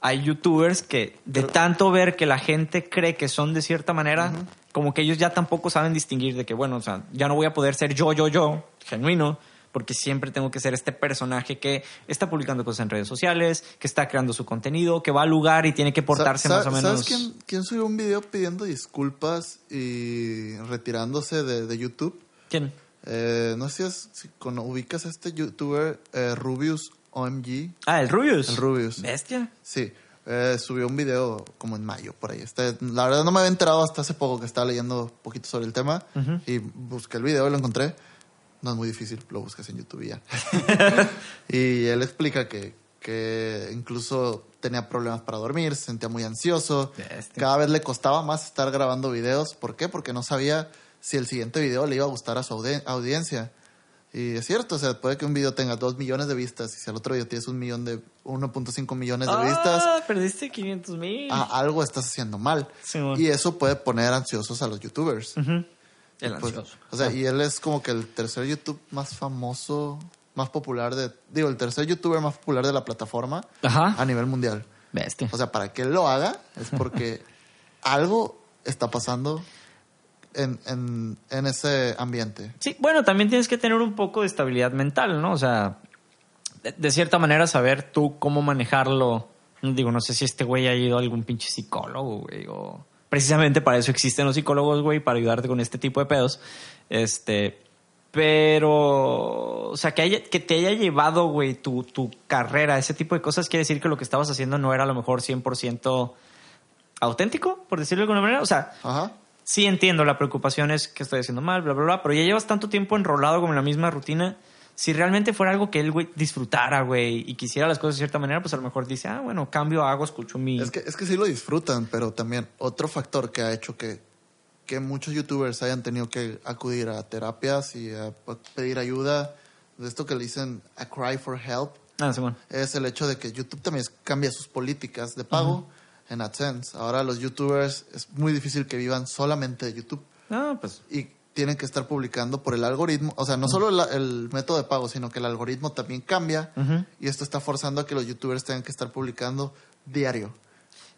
Hay youtubers que de tanto ver que la gente cree que son de cierta manera, como que ellos ya tampoco saben distinguir de que, bueno, o sea, ya no voy a poder ser yo, yo, yo, genuino, porque siempre tengo que ser este personaje que está publicando cosas en redes sociales, que está creando su contenido, que va al lugar y tiene que portarse más o menos. ¿Sabes quién, quién subió un video pidiendo disculpas y retirándose de, de YouTube? ¿Quién? Eh, no sé si, es- si con- ubicas a este youtuber eh, Rubius OMG. Ah, el Rubius. El Rubius. Bestia. Sí, eh, subió un video como en mayo, por ahí. Este, la verdad no me había enterado hasta hace poco que estaba leyendo un poquito sobre el tema y busqué el video y lo encontré. No es muy difícil, lo buscas en YouTube y ya. (laughs) y él explica que, que incluso tenía problemas para dormir, se sentía muy ansioso. Cada vez le costaba más estar grabando videos. ¿Por qué? Porque no sabía si el siguiente video le iba a gustar a su audi- audiencia. Y es cierto, o sea, puede que un video tenga 2 millones de vistas y si al otro video tienes un millón de 1.5 millones de vistas, Ah, perdiste 500 mil. algo estás haciendo mal. Sí, bueno. y eso puede poner ansiosos a los youtubers. El Pues, ansioso. o sea, y él es como que el tercer YouTube más famoso, más popular de, digo, el tercer youtuber más popular de la plataforma Ajá. a nivel mundial. Bestia. O sea, para que él lo haga es porque (laughs) algo está pasando en, en, en ese ambiente. Sí, bueno, también tienes que tener un poco de estabilidad mental, ¿no? O sea, de, de cierta manera saber tú cómo manejarlo. Digo, no sé si este güey ha ido a algún pinche psicólogo, güey, o... Precisamente para eso existen los psicólogos, güey, para ayudarte con este tipo de pedos. Este... Pero, o sea, que, haya, que te haya llevado, güey, tu, tu carrera, ese tipo de cosas, quiere decir que lo que estabas haciendo no era a lo mejor 100% auténtico, por decirlo de alguna manera. O sea, Ajá. sí entiendo, la preocupación es que estoy haciendo mal, bla, bla, bla, pero ya llevas tanto tiempo enrolado como en la misma rutina. Si realmente fuera algo que él, güey, disfrutara, güey, y quisiera las cosas de cierta manera, pues a lo mejor dice, ah, bueno, cambio, hago, escucho mi... Es que, es que sí lo disfrutan, pero también otro factor que ha hecho que, que muchos youtubers hayan tenido que acudir a terapias y a pedir ayuda, de esto que le dicen a cry for help, Ah, Simón. es el hecho de que YouTube también cambia sus políticas de pago en AdSense. Ahora los youtubers es muy difícil que vivan solamente de YouTube Ah, pues... y tienen que estar publicando por el algoritmo, o sea, no solo el, el método de pago, sino que el algoritmo también cambia y esto está forzando a que los youtubers tengan que estar publicando diario.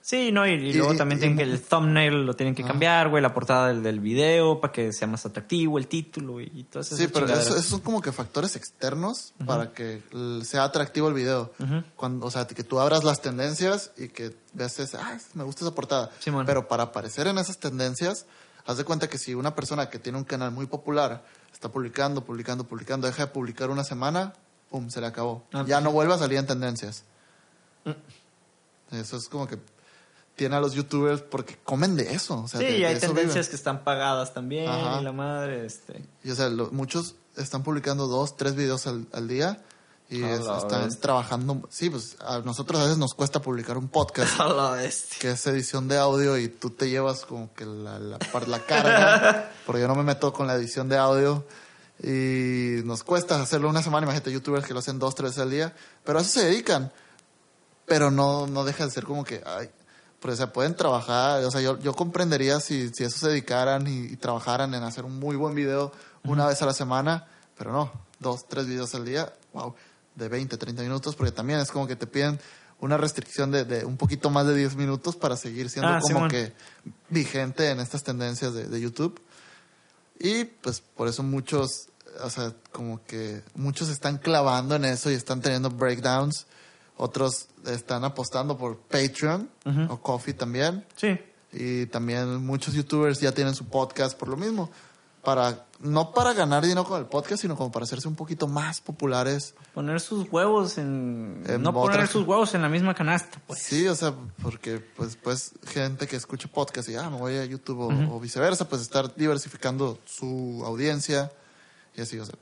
Sí, no, y, luego y- también y tienen que el thumbnail lo tienen que cambiar, güey, la portada del, del video para que sea más atractivo, el título y, y todas esas Sí, pero eso- esos son como que factores externos para que sea atractivo el video. Cuando, o sea, que tú abras las tendencias y que veas ese, ah, me gusta esa portada. Simón. pero para aparecer en esas tendencias, haz de cuenta que si una persona que tiene un canal muy popular está publicando, publicando, publicando, deja de publicar una semana, pum, se le acabó. Ah, ya no vuelve a salir en tendencias. Eso es como que tiene a los youtubers porque comen de eso. O sea, sí, de- y hay tendencias viven. que están pagadas también Ajá. y la madre, este... Y o sea, lo- muchos están publicando dos, tres videos al, al día y es- están bestia. trabajando. Sí, pues a nosotros a veces nos cuesta publicar un podcast (laughs) A la bestia. que es edición de audio y tú te llevas como que la, la, la carga, (laughs) porque yo no me meto con la edición de audio y nos cuesta hacerlo una semana. Imagínate, youtubers que lo hacen dos, tres veces al día, pero a eso se dedican. Pero no, no deja de ser como que, ay, o sea, pueden trabajar, o sea, yo, yo comprendería si, si eso se dedicaran y, y trabajaran en hacer un muy buen video una vez a la semana, pero no, dos, tres videos al día, wow, de 20, 30 minutos, porque también es como que te piden una restricción de, de un poquito más de 10 minutos para seguir siendo Ah, como Simón. que vigente en estas tendencias de, de YouTube. Y pues por eso muchos, o sea, como que muchos están clavando en eso y están teniendo breakdowns. Otros están apostando por Patreon o Coffee también. Sí. Y también muchos youtubers ya tienen su podcast por lo mismo. Para, no para ganar dinero con el podcast, sino como para hacerse un poquito más populares. Poner sus huevos en... En no poner sus huevos en la misma canasta, pues. Sí, o sea, porque pues, pues gente que escucha podcast y ah, me voy a YouTube o, o viceversa, pues estar diversificando su audiencia y así, o sea.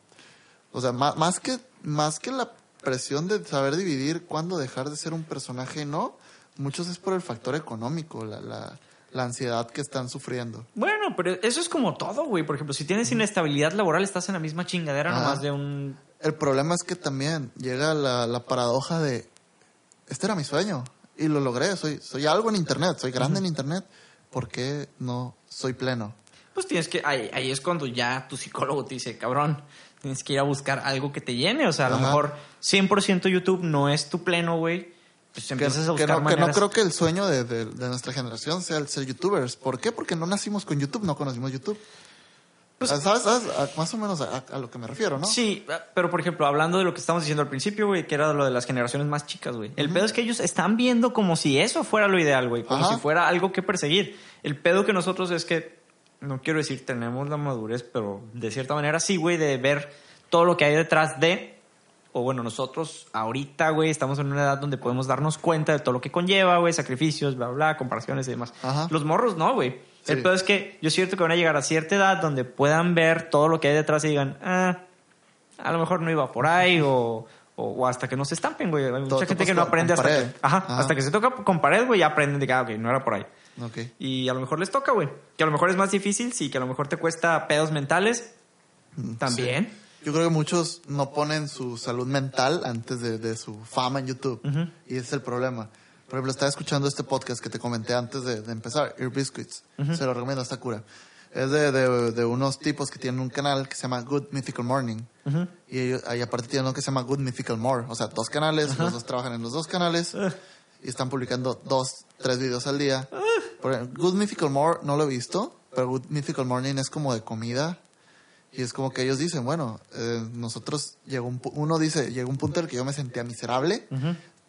O sea, más, más que, más que la presión de saber dividir cuándo dejar de ser un personaje, no. Muchos es por el factor económico, la, la, la ansiedad que están sufriendo. Bueno, pero eso es como todo, güey. Por ejemplo, si tienes inestabilidad laboral, estás en la misma chingadera Ajá. nomás de un... El problema es que también llega la, la paradoja de, este era mi sueño y lo logré, soy, soy algo en Internet, soy grande en Internet, ¿por qué no soy pleno? Pues tienes que... Ahí, ahí es cuando ya tu psicólogo te dice, cabrón, tienes que ir a buscar algo que te llene. O sea, a lo Ajá. mejor 100% YouTube no es tu pleno, güey. Pues Que, empiezas a que buscar no, que no creo que el sueño de, de- de nuestra generación sea el ser youtubers. ¿Por qué? Porque no nacimos con YouTube, no conocimos YouTube. Pues- ¿Sabes? sabes? A- más o menos a, a lo que me refiero, ¿no? Sí, pero por ejemplo, hablando de lo que estábamos diciendo al principio, güey, que era lo de las generaciones más chicas, güey. El pedo es que ellos están viendo como si eso fuera lo ideal, güey. Como Ajá. si fuera algo que perseguir. El pedo que nosotros es que, no quiero decir tenemos la madurez, pero de cierta manera sí, güey, de ver todo lo que hay detrás de... O bueno, nosotros ahorita, güey, estamos en una edad donde podemos darnos cuenta de todo lo que conlleva, güey, sacrificios, bla, bla, comparaciones y demás. Ajá. Los morros no, güey. El pedo es que yo siento que van a llegar a cierta edad donde puedan ver todo lo que hay detrás y digan, ah, a lo mejor no iba por ahí o, o, o hasta que no se estampen, güey. Hay mucha Todo gente que no aprende hasta que, ajá, Ajá. hasta que se toca con pared, güey, ya aprenden de que, ah, ok, no era por ahí. Ok. Y a lo mejor les toca, güey. Que a lo mejor es más difícil, sí, que a lo mejor te cuesta pedos mentales. También. Yo creo que muchos no ponen su salud mental antes de, de su fama en YouTube. Y ese es el problema. Por ejemplo, estaba escuchando este podcast que te comenté antes de, de empezar, Ear Biscuits. Se lo recomiendo, está cura. Es de, de, de unos tipos que tienen un canal que se llama Good Mythical Morning. Y ellos, ahí aparte tienen uno que se llama Good Mythical More. O sea, dos canales, los dos trabajan en los dos canales. Y están publicando dos, tres videos al día. Por ejemplo, Good Mythical More no lo he visto, pero Good Mythical Morning es como de comida. Y es como que ellos dicen, bueno, eh, nosotros llegó un, uno dice, llegó un punto en el que yo me sentía miserable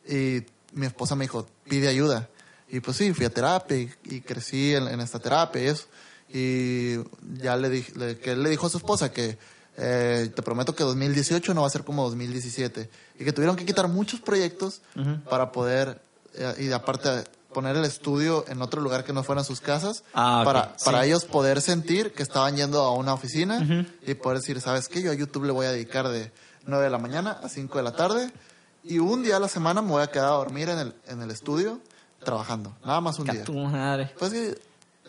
y mi esposa me dijo, pide ayuda. Y pues sí, fui a terapia y, y crecí en, en esta terapia y eso. Y ya le dije, le- que él le dijo a su esposa que eh, te prometo que 2018 no va a ser como 2017. Y que tuvieron que quitar muchos proyectos para poder, eh, y aparte poner el estudio en otro lugar que no fueran sus casas, Ah, para, sí. para ellos poder sentir que estaban yendo a una oficina y poder decir, ¿sabes qué? Yo a YouTube le voy a dedicar de 9 de la mañana a 5 de la tarde y un día a la semana me voy a quedar a dormir en el, en el estudio trabajando. Nada más un día. tu madre. Pues sí,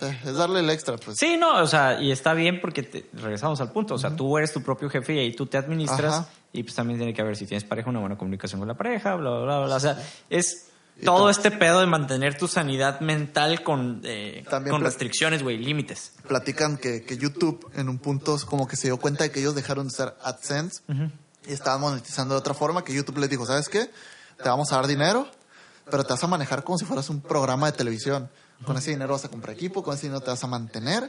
eh, es darle el extra, pues. Sí, no, o sea, y está bien porque te- regresamos al punto. O sea, tú eres tu propio jefe y ahí tú te administras. Ajá. Y pues también tiene que haber si tienes pareja, una buena comunicación con la pareja, bla, bla, bla. bla. O sea, es todo este pedo de mantener tu sanidad mental con, eh, con restricciones, güey, límites. platican que, que YouTube en un punto como que se dio cuenta de que ellos dejaron de ser AdSense y estaban monetizando de otra forma que YouTube les dijo, ¿sabes qué? Te vamos a dar dinero, pero te vas a manejar como si fueras un programa de televisión. Con ese dinero vas a comprar equipo, con ese dinero te vas a mantener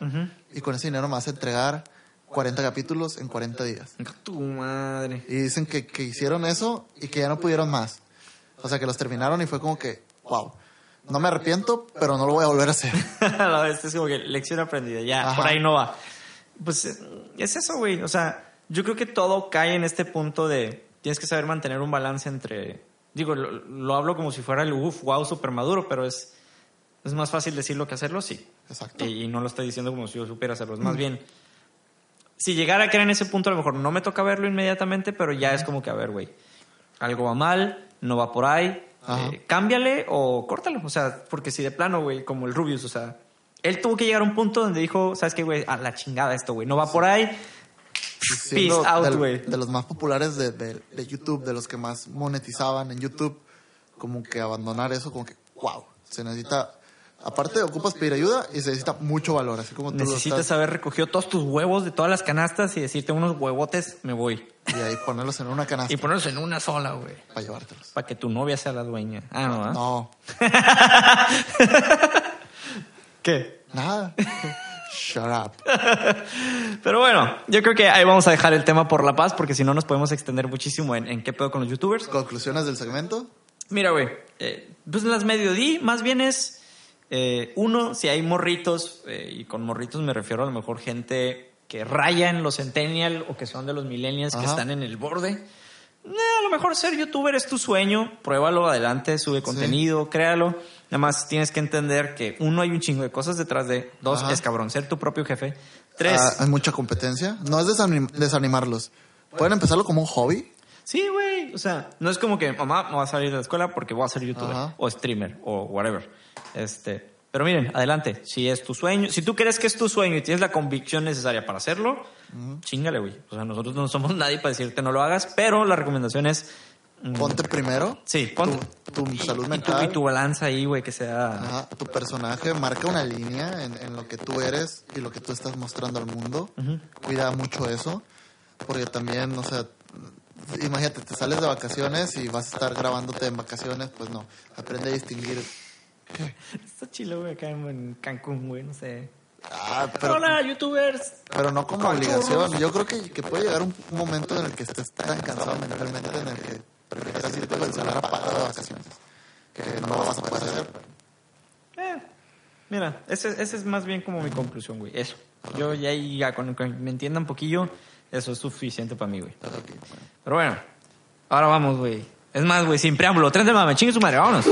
y con ese dinero me vas a entregar 40 capítulos en 40 días. Tu madre. Y dicen que, que hicieron eso y que ya no pudieron más. O sea, que los terminaron y fue como que, wow, no me arrepiento, pero no lo voy a volver a hacer. (laughs) la vez es como que lección aprendida, ya, Ajá. por ahí no va. Pues eh, es eso, güey. O sea, yo creo que todo cae en este punto de tienes que saber mantener un balance entre. Digo, lo, lo hablo como si fuera el uff, wow, super maduro, pero es, es más fácil decirlo que hacerlo, sí. Exacto. Y, y no lo estoy diciendo como si yo supiera hacerlo. Es más bien, si llegara a caer en ese punto, a lo mejor no me toca verlo inmediatamente, pero ya es como que, a ver, güey, algo va mal, no va por ahí, eh, cámbiale o córtalo. O sea, porque si de plano, güey, como el Rubius, o sea, él tuvo que llegar a un punto donde dijo, ¿sabes qué, güey? A la chingada esto, güey, no va por ahí. Peace out, güey. De, los más populares de, de- de YouTube, de los que más monetizaban en YouTube, como que abandonar eso, como que, wow, se necesita, aparte ocupas pedir ayuda y se necesita mucho valor, así como tú Necesitas estás, haber recogido todos tus huevos de todas las canastas y decirte unos huevotes, me voy. y ahí ponerlos en una canasta Y ponerlos en una sola, güey. para llevártelos. Para que tu novia sea la dueña. Ah, no. No, (laughs) ¿Qué? nada. Shut up. Pero bueno, yo creo que ahí vamos a dejar el tema por la paz, porque si no nos podemos extender muchísimo en, en qué pedo con los youtubers. Conclusiones del segmento. Mira, güey, eh, pues las medio di, más bien es, eh, uno, si hay morritos, eh, y con morritos me refiero a lo mejor gente que raya en los centennial o que son de los millennials que están en el borde. Eh, a lo mejor ser youtuber es tu sueño, pruébalo adelante, sube contenido, créalo. Nada más tienes que entender que uno, hay un chingo de cosas detrás de, dos, Ajá. es cabrón, ser tu propio jefe. Tres, Ah, hay mucha competencia. No es desanim- desanimarlos. Pueden empezarlo como un hobby. Sí, güey. O sea, no es como que mamá me va a salir de la escuela porque voy a ser youtuber Ajá. o streamer o whatever. Este, pero miren, adelante. Si es tu sueño, si tú crees que es tu sueño y tienes la convicción necesaria para hacerlo, chingale, güey. O sea, nosotros no somos (laughs) nadie para decirte no lo hagas, pero la recomendación es mm, Ponte primero. sí, ponte Tu, tu salud y tu, mental. y tu balanza ahí, güey, que sea Ajá, tu personaje marca una línea en, en lo que tú eres y lo que tú estás mostrando al mundo. Cuida mucho eso, porque también, o sea, imagínate, te sales de vacaciones y vas a estar grabándote en vacaciones, pues no, aprende a distinguir. Está chilo, güey, acá en Cancún, güey, no sé. Ah, pero, Hola, youtubers. pero no como obligación. Yo creo que, que puede llegar un, un momento en el que estés tan cansado mentalmente en el que prefieres irte con el celular apagado de vacaciones. Que no lo vas a poder hacer. Eh, mira, ese, ese es más bien como mi conclusión, güey. Eso. Yo ya, ya con, con- me entienda un poquillo, eso es suficiente para mí, güey. Pero bueno, ahora vamos, güey. Es más, güey, sin preámbulo. Tren de mame, chingue su madre, vámonos.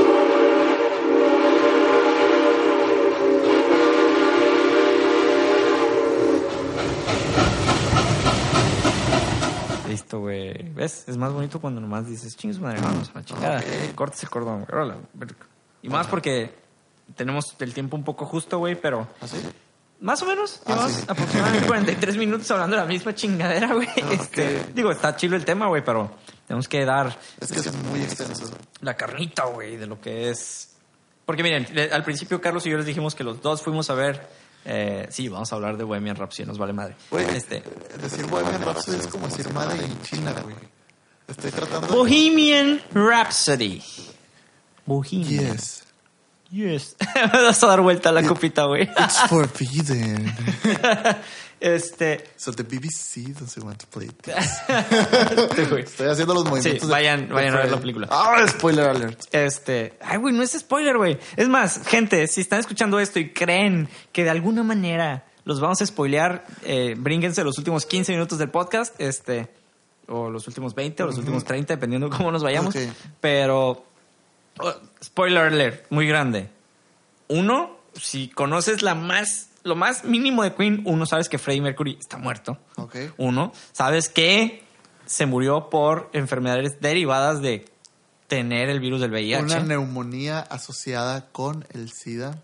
Listo, güey. ¿Ves? Es más bonito cuando nomás dices, chingue su madre, vámonos a la chingada. Cortes el cordón, güey. Y más porque tenemos el tiempo un poco justo, güey, pero ¿Así? Más o menos. Ah, Llevamos sí. aproximadamente (laughs) 43 minutos hablando de la misma chingadera, güey. Este, digo, está chido el tema, güey, pero tenemos que dar Es que es muy extenso. la carnita, güey, de lo que es. Porque miren, al principio Carlos y yo les dijimos que los dos fuimos a ver. eh, sí, vamos a hablar de Bohemian Rhapsody, nos vale madre. Güey, Este, decir Bohemian Rhapsody es como decir madre en China, güey. Estoy tratando de... Bohemian Rhapsody. Bohemian. Yes. Yes. (laughs) Me vas a dar vuelta a la copita, güey. It's forbidden. (laughs) este. So the BBC doesn't want to play this. (laughs) Estoy haciendo los movimientos. Sí, de- vayan- de vayan a ver la película. Ah, spoiler alert. Este, ay, güey, no es spoiler, güey. Es más, gente, si están escuchando esto y creen que de alguna manera los vamos a spoilear. Eh, brínguense los últimos 15 minutos del podcast, este, o los últimos 20 o los últimos 30, dependiendo de cómo nos vayamos. Ok. Pero, spoiler alert, muy grande. Uno, si conoces la más, lo más mínimo de Queen, uno sabes que Freddie Mercury está muerto. Ok. Uno, sabes que se murió por enfermedades derivadas de tener el virus del VIH. Una neumonía asociada con el SIDA.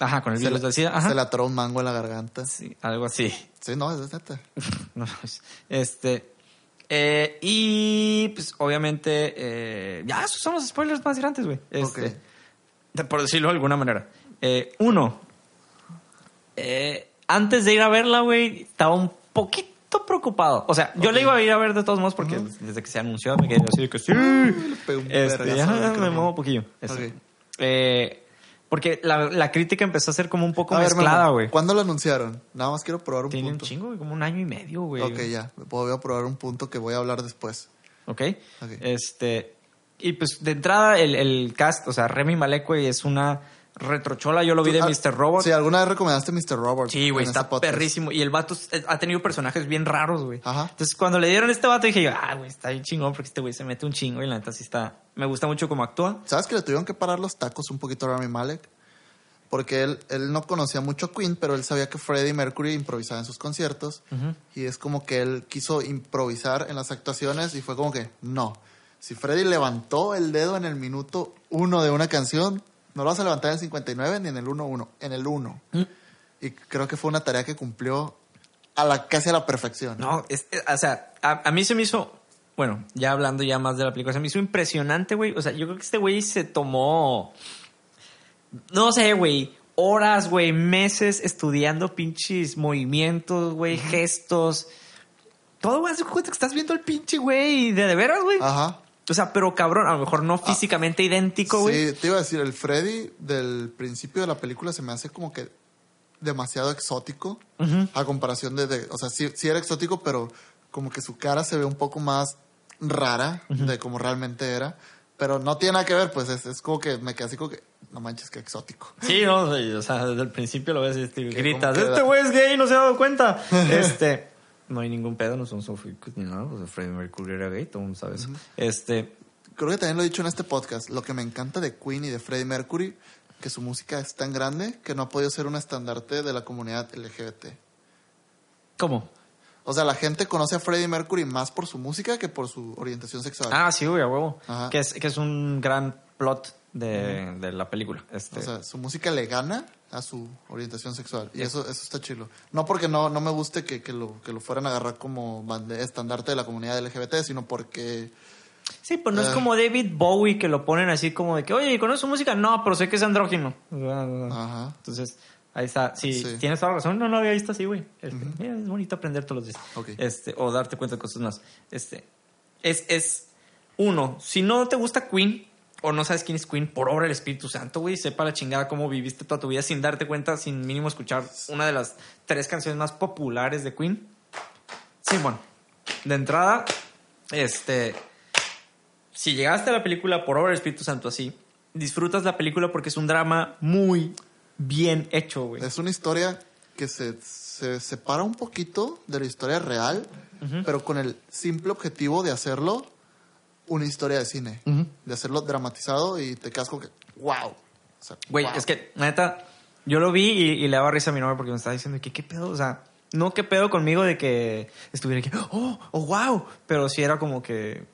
Ajá, con el virus le, del SIDA. Ajá. se le atoró un mango en la garganta. Sí, algo así. Sí, no, es neta. (laughs) No, este. Eh, y pues obviamente. eh, ya, esos son los spoilers más grandes, güey. Este, de- Por decirlo de alguna manera. Eh, uno. eh, antes de ir a verla, güey, estaba un poquito preocupado. O sea, yo la iba a ir a ver de todos modos porque desde que se anunció me quedé así de que sí. Este, ya me muevo un poquillo. Este, Ok. Porque la, la crítica empezó a ser como un poco A mezclada, güey. ¿Cuándo lo anunciaron? Nada más quiero probar un Tiene un punto. chingo, güey, como un año y medio, güey. Ok, ya. Voy a probar un punto que voy a hablar después. ¿Ok? Ok. Este. Y pues de entrada, el, el cast, o sea, Remy Malek, güey, es una retrochola. Yo lo vi de Ah, Mr. Robot. Sí, alguna vez recomendaste Mr. Robot. Sí, güey, está este perrísimo. Y el vato ha tenido personajes bien raros, güey. Ajá. Entonces, cuando le dieron este vato, dije yo, ah, güey, está bien chingón porque este güey se mete un chingo y la neta sí está. Me gusta mucho cómo actúa. ¿Sabes que le tuvieron que parar los tacos un poquito a Rami Malek? Porque él, él no conocía mucho a Queen, pero él sabía que Freddie Mercury improvisaba en sus conciertos. Y es como que él quiso improvisar en las actuaciones y fue como que, no. Si Freddie levantó el dedo en el minuto uno de una canción, no lo vas a levantar en el 59 ni en el 1-1, en el 1. Mm. Y creo que fue una tarea que cumplió a la, casi a la perfección. No, es, es- o sea, a, a mí se me hizo. Bueno, ya hablando ya más de la película, se me hizo impresionante, güey. O sea, yo creo que este güey se tomó. No sé, güey. Horas, güey, meses estudiando pinches movimientos, güey, gestos. Todo, güey, de cuenta que estás viendo el pinche güey de de veras, güey. Ajá. O sea, pero cabrón, a lo mejor no físicamente idéntico, güey. Sí, te iba a decir, el Freddy del principio de la película se me hace como que demasiado exótico a comparación de, de- o sea, sí, sí era exótico, pero como que su cara se ve un poco más rara de como realmente era. Pero no tiene nada que ver, pues es, es como que me quedé así como que, no manches, que exótico. Sí, no, o sea, desde el principio lo ves y ¿Qué, gritas, este güey es gay, no se ha dado cuenta. (laughs) este, no hay ningún pedo, no son sofílicos ni nada, pues Freddie Mercury era gay, todo el mundo sabe eso. Este, Creo que también lo he dicho en este podcast, lo que me encanta de Queen y de Freddie Mercury, que su música es tan grande que no ha podido ser un estandarte de la comunidad LGBT. ¿cómo? O sea, la gente conoce a Freddie Mercury más por su música que por su orientación sexual. Ah, sí, güey, a huevo. Que es, que es un gran plot de, de la película. Este, O sea, su música le gana a su orientación sexual. Y eso, eso está chilo. No porque no, no me guste que, que lo, que lo fueran a agarrar como estandarte de la comunidad LGBT, sino porque... sí, pues no es Ah. como David Bowie que lo ponen así como de que, oye, ¿conoces su música? No, pero sé que es andrógino. Ajá. Entonces, ahí está. Sí, Sí. tienes toda la razón. No lo había visto así, güey. Este, mira, es bonito aprender todos los días. Ok. Este, o darte cuenta de cosas más. Este, es, es, uno, si no te gusta Queen o no sabes quién es Queen, por obra del Espíritu Santo, güey, sepa la chingada cómo viviste toda tu vida sin darte cuenta, sin mínimo escuchar una de las tres canciones más populares de Queen. Sí, bueno. De entrada, este, si llegaste a la película por obra del Espíritu Santo así, disfrutas la película porque es un drama muy bien hecho, güey. Es una historia que se, se separa un poquito de la historia real, pero con el simple objetivo de hacerlo una historia de cine. De hacerlo dramatizado y te como que, wow. O sea, Güey, wow. es que, neta, yo lo vi y, y le daba risa a mi novia porque me estaba diciendo que qué pedo, o sea, no qué pedo conmigo de que estuviera aquí, oh, oh, wow, pero sí era como que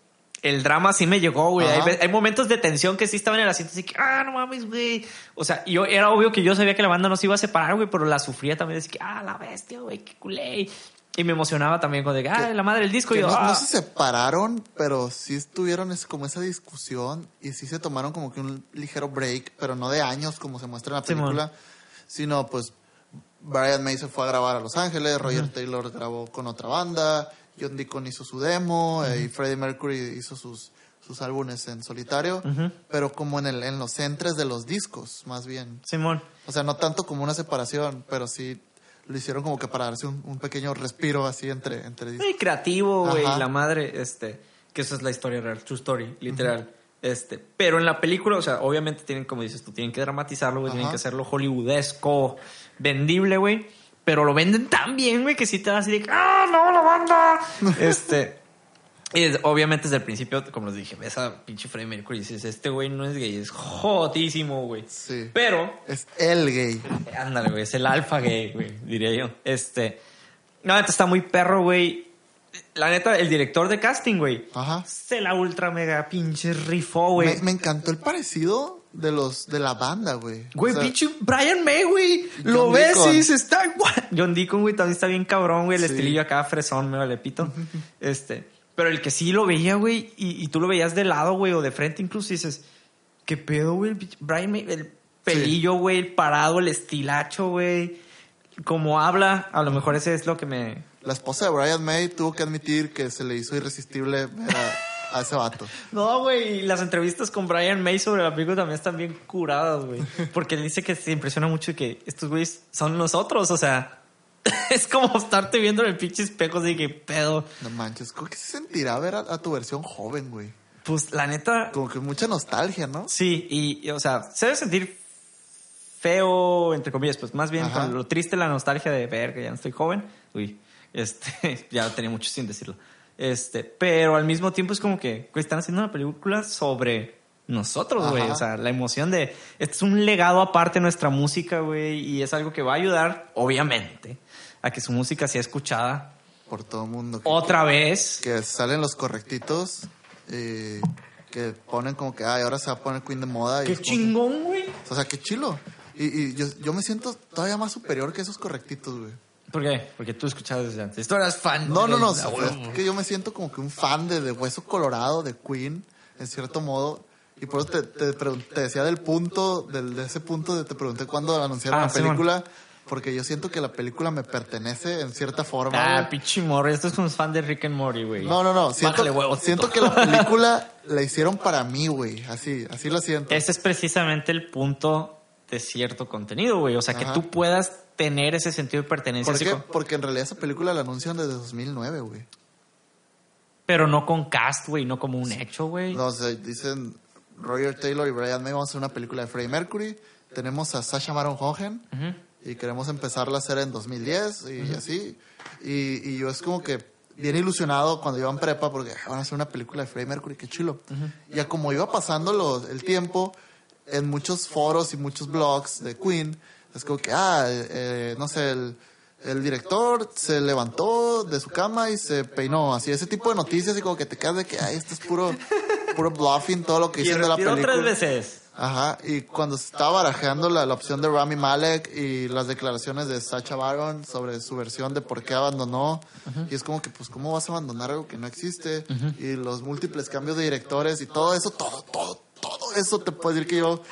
el drama sí me llegó, güey. Hay momentos de tensión que sí estaban en el asiento, así que, ah, no mames, güey. O sea, yo era obvio que yo sabía que la banda no se iba a separar, güey, pero la sufría también, así que, ah, la bestia, güey, qué culé. Y me emocionaba también con de, ah, Que- la madre del disco. Y yo, no, no ah. se separaron, pero sí estuvieron es- como esa discusión y sí se tomaron como que un ligero break, pero no de años como se muestra en la película, sino pues Brian May se fue a grabar a Los Ángeles, Roger Taylor grabó con otra banda, John Deacon hizo su demo eh, y Freddie Mercury hizo sus, sus álbumes en solitario, pero como en, el, en los entres de los discos, más bien. Simón. O sea, no tanto como una separación, pero sí lo hicieron como que para darse un, un pequeño respiro así entre, entre. Muy creativo, güey, la madre, este, que esa es la historia real, true story, literal. Este, pero en la película, o sea, obviamente tienen, como dices tú, tienen que dramatizarlo, güey, tienen que hacerlo hollywoodesco, vendible, güey. Pero lo venden tan bien, güey, que sí te das así de, ¡ah, no, la banda! (laughs) este, y es- obviamente desde el principio, como les dije, ves a pinche Freddie Mercury y dices, este güey no es gay, es jotísimo, güey. Sí. Pero, Es el gay. ándale, güey, es el alfa gay, güey, diría yo. Este, no, neta está muy perro, güey. La neta, el director de casting, güey, Ajá. se la ultra mega pinche rifó, güey. Me, me encantó el parecido de los de la banda, güey. Güey, O sea, pinche Brian May, güey. Lo ves Deacon. y dices, está igual. John Deacon, güey, también está bien cabrón, güey. El Sí. estilillo acá, fresón, me vale pito. (laughs) este. Pero el que sí lo veía, güey, y, y tú lo veías de lado, güey, o de frente incluso, y dices, ¿qué pedo, güey? El Brian May, el pelillo, güey, el parado, el estilacho, güey. Como habla, a lo mejor ese es lo que me. La esposa de Brian May tuvo que admitir que se le hizo irresistible ver a, a ese vato. (laughs) No, güey, las entrevistas con Brian May sobre la película también están bien curadas, güey. Porque él dice que se impresiona mucho y que estos güeyes son nosotros, o sea, (laughs) es como estarte viendo en el pinche espejo de que pedo. No manches, ¿cómo que se sentirá ver a, a tu versión joven, güey? Pues la neta, Como que mucha nostalgia, ¿no? sí, y, y, o sea, se debe sentir feo, entre comillas, pues más bien con lo triste, la nostalgia de ver que ya no estoy joven. Uy, (laughs) este, ya tenía mucho sin decirlo. Este, pero al mismo tiempo es como que, güey, están haciendo una película sobre nosotros, güey. O sea, la emoción de, este es un legado aparte de nuestra música, güey, y es algo que va a ayudar, obviamente, a que su música sea escuchada Por todo el mundo. Que, otra vez. que salen los correctitos y que ponen como que, ay, ahora se va a poner Queen de moda. y ¡Qué que- chingón, güey! o sea, qué chilo. Y, y yo, yo me siento todavía más superior que esos correctitos, güey. ¿Por qué? Porque tú escuchabas desde antes. Tú eras fan. No, no, no. de- o sea, es que yo me siento como que un fan de, de Hueso Colorado, de Queen, en cierto modo. Y por eso te, te, te decía del punto, del, de ese punto de te pregunté cuándo anunciaron Ah, la película. Porque yo siento que la película me pertenece en cierta forma. Ah, pinche Morty. Esto es como fan de Rick and Morty, güey. No, no, no. Siento, Bájale huevos. siento que la (laughs) película la hicieron para mí, güey. Así, así lo siento. Ese es precisamente el punto de cierto contenido, güey. O sea, que tú puedas tener ese sentido de pertenencia. ¿Por qué? con- Porque en realidad esa película la anuncian desde 2009, güey. pero no con cast, güey, no como un hecho, güey. No, o sea, dicen Roger Taylor y Brian May vamos a hacer una película de Freddie Mercury. Tenemos a Sasha Baron Cohen Ujú. Y queremos empezarla a hacer en 2010 y así. Y, y yo es como que bien ilusionado cuando iba en prepa porque "Ah, van a hacer una película de Freddie Mercury, qué chilo. Y ya como iba pasando los- el tiempo, en muchos foros y muchos blogs de Queen, es como que, ah, eh, no sé, el, el director se levantó de su cama y se peinó, así, ese tipo de noticias y como que te quedas de que, ay, esto es puro, puro bluffing, todo lo que dicen de la película. tres veces. Ajá, y cuando se estaba barajeando la, la opción de Rami Malek y las declaraciones de Sacha Baron sobre su versión de por qué abandonó, y es como que, pues, ¿cómo vas a abandonar algo que no existe? Y los múltiples cambios de directores y todo eso, todo, todo, todo eso te puedo decir que yo,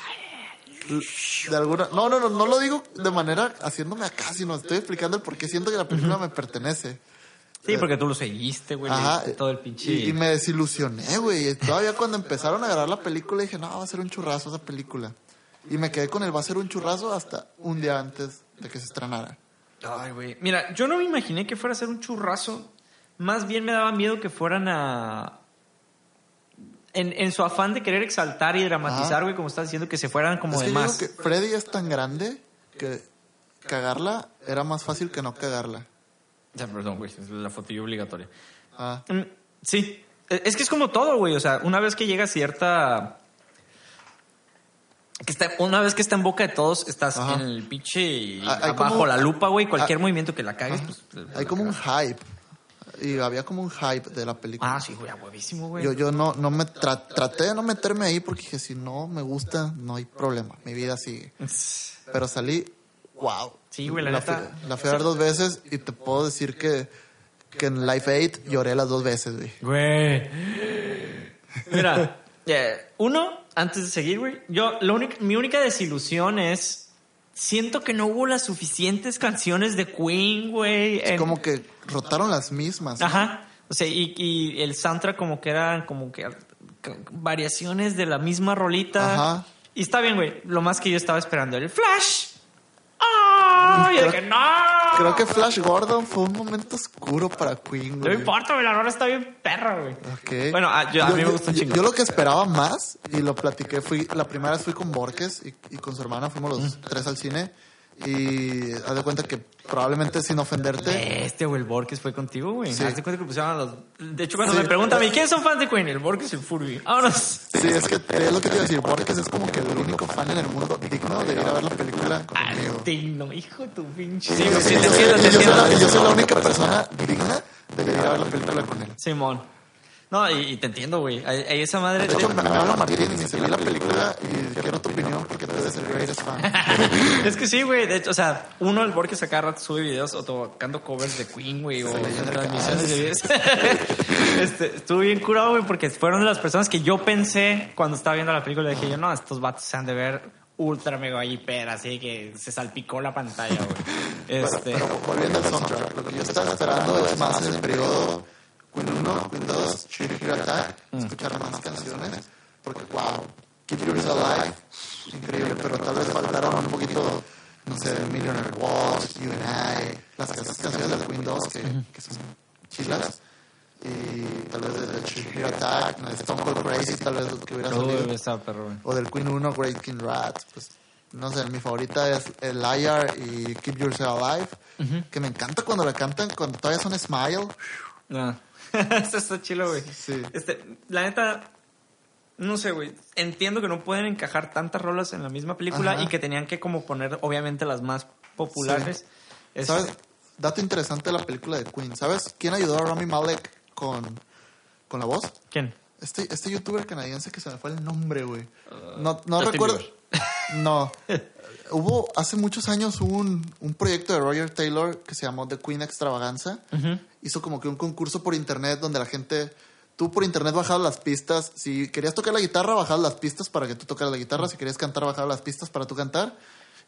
de alguna, no, no, no, no lo digo de manera haciéndome acá, sino estoy explicando el por qué siento que la película me pertenece. Sí, porque tú lo seguiste, güey. Ajá. todo el pinche. Y, y me desilusioné, güey. Todavía cuando empezaron a grabar la película dije, no, va a ser un churrazo esa película. Y me quedé con el va a ser un churrazo hasta un día antes de que se estrenara. Ay, güey. Mira, yo no me imaginé que fuera a ser un churrazo. Más bien me daba miedo que fueran a. En, en su afán de querer exaltar y dramatizar, güey, como estás diciendo, que se fueran como es de que yo más. digo que Freddy es tan grande que cagarla era más fácil que no cagarla. Ya, perdón, güey, es la fotillo obligatoria. Ah, Mm, sí, E- es que es como todo, güey. O sea, una vez que llega cierta. Que está, una vez que está en boca de todos, estás Ajá. en el pinche. Ah, bajo como- la lupa, güey. Cualquier ah, movimiento que la cagues, ajá. pues. hay como un hype. Y había como un hype de la película. Ah, sí, güey, huevísimo, güey. Yo, yo no, no me tra- traté de no meterme ahí porque dije, si no me gusta, no hay problema. Mi vida sigue. (laughs) Pero salí, wow. Sí, güey, la la neta. fui- la fui a ver dos veces y te puedo decir que, que en Life 8 lloré las dos veces, güey. Güey. Mira, uno, antes de seguir, güey, yo, lo único, mi única desilusión es. Siento que no hubo las suficientes canciones de Queen, güey. en- Como que rotaron las mismas. ¿no? Ajá. O sea, y, y el soundtrack como que eran como que variaciones de la misma rolita. Ajá. Y está bien, güey. Lo más que yo estaba esperando, el flash. ¡Ah! Y de Creo- que no. creo que Flash Gordon fue un momento oscuro para Queen, No me güey. importa, güey, la rola está bien perra, güey. Ok. Bueno, a, yo- a mí me gusta un yo- chingo. yo lo que esperaba más, y lo platiqué, fui, la primera vez fui con Borges y, y con su hermana, fuimos los tres al cine. Y haz de cuenta que probablemente sin ofenderte, Este, güey, el Borges fue contigo, güey. Sí. Haz de cuenta que pusieron a los... De hecho, cuando Sí. me preguntan a mí, ¿quiénes son fans de Queen? El Borges y el Furby. Vámonos. sí, es que es lo que te iba a decir. Borges es como que el único fan en el mundo digno de ir a ver la película conmigo. Altino, hijo de tu pinche... Sí, güey, sí, y te entiendo, te entiendo. yo soy la única persona digna de ir a ver la película con él. Simón. No, y, y te entiendo, güey. Ahí- ahí esa madre... De hecho, me, habla Martín y dice, vi la película y quiero tu opinión porque tú eres el greatest fan. (laughs) Es que sí, güey. De hecho, o sea, uno, el Borges acá rato sube videos o tocando covers de Queen, güey, o transmisiones de videos. (laughs) este, estuvo bien curado, güey, porque fueron de las personas que yo pensé cuando estaba viendo la película. Dije yo, no, estos vatos se han de ver ultra mega hiper, así que se salpicó la pantalla, güey. (laughs) Este, Pero volviendo al soundtrack, lo que yo estaba esperando es más el periodo Queen 1, Queen 2, Shitty Heart Attack, escuchar más canciones, porque wow, Keep Yours Alive, increíble, pero tal vez faltaron un poquito, no sé, Millionaire Walls, You and I, las esas canciones de Queen 2 que, que son chilas. Y tal vez de Shitty Heart Attack, de Stone Cold Crazy, tal vez lo que hubiera salido. perro. O del Queen 1, Great King Rat. Pues, no sé, mi favorita es el Liar y Keep Yourself Alive. Que me encanta cuando la cantan, cuando todavía son Smile. Ah. (laughs) Esto está chilo, güey. Sí. Este, la neta, no sé, güey. Entiendo que no pueden encajar tantas rolas en la misma película Ajá. y que tenían que como poner, obviamente, las más populares. ¿Sabes? Dato interesante de la película de Queen. ¿Sabes quién ayudó a Rami Malek con, con la voz? ¿Quién? Este, este youtuber canadiense que se me fue el nombre, güey. No, no Justin recuerdo. No. (laughs) Hubo hace muchos años un, un proyecto de Roger Taylor que se llamó The Queen Extravaganza. Hizo como que un concurso por internet donde la gente. Tú por internet bajabas las pistas. Si querías tocar la guitarra, bajabas las pistas para que tú tocaras la guitarra. Si querías cantar, bajabas las pistas para tú cantar.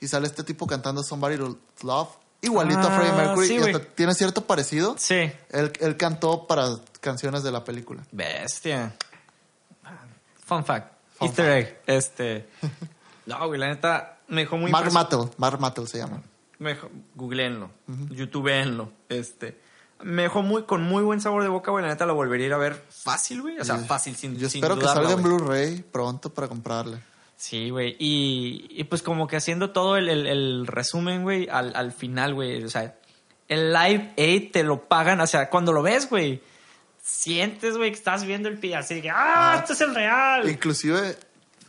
Y sale este tipo cantando Somebody to Love. Igualito a Ah, Freddie Mercury. sí, y hasta tiene cierto parecido. Sí. Él, él cantó para canciones de la película. Bestia. Fun fact. Fun Easter egg. Este. (laughs) No, güey, la neta me dejó muy Mark Mattel. Mark Mattel se llama. Me dejó, googleenlo, youtubeenlo, este. Me dejó muy, con muy buen sabor de boca, güey. La neta lo volvería a ir a ver fácil, güey. O sea, fácil, sin Yo sin espero que salga en. Blu-ray pronto para comprarle. Sí, güey. Y, y pues como que haciendo todo el, el- el resumen, güey, al, al final, güey. O sea, el Live Aid te lo pagan. O sea, cuando lo ves, güey, sientes, güey, que estás viendo el pie así de que, ¡ah, este es el real! Inclusive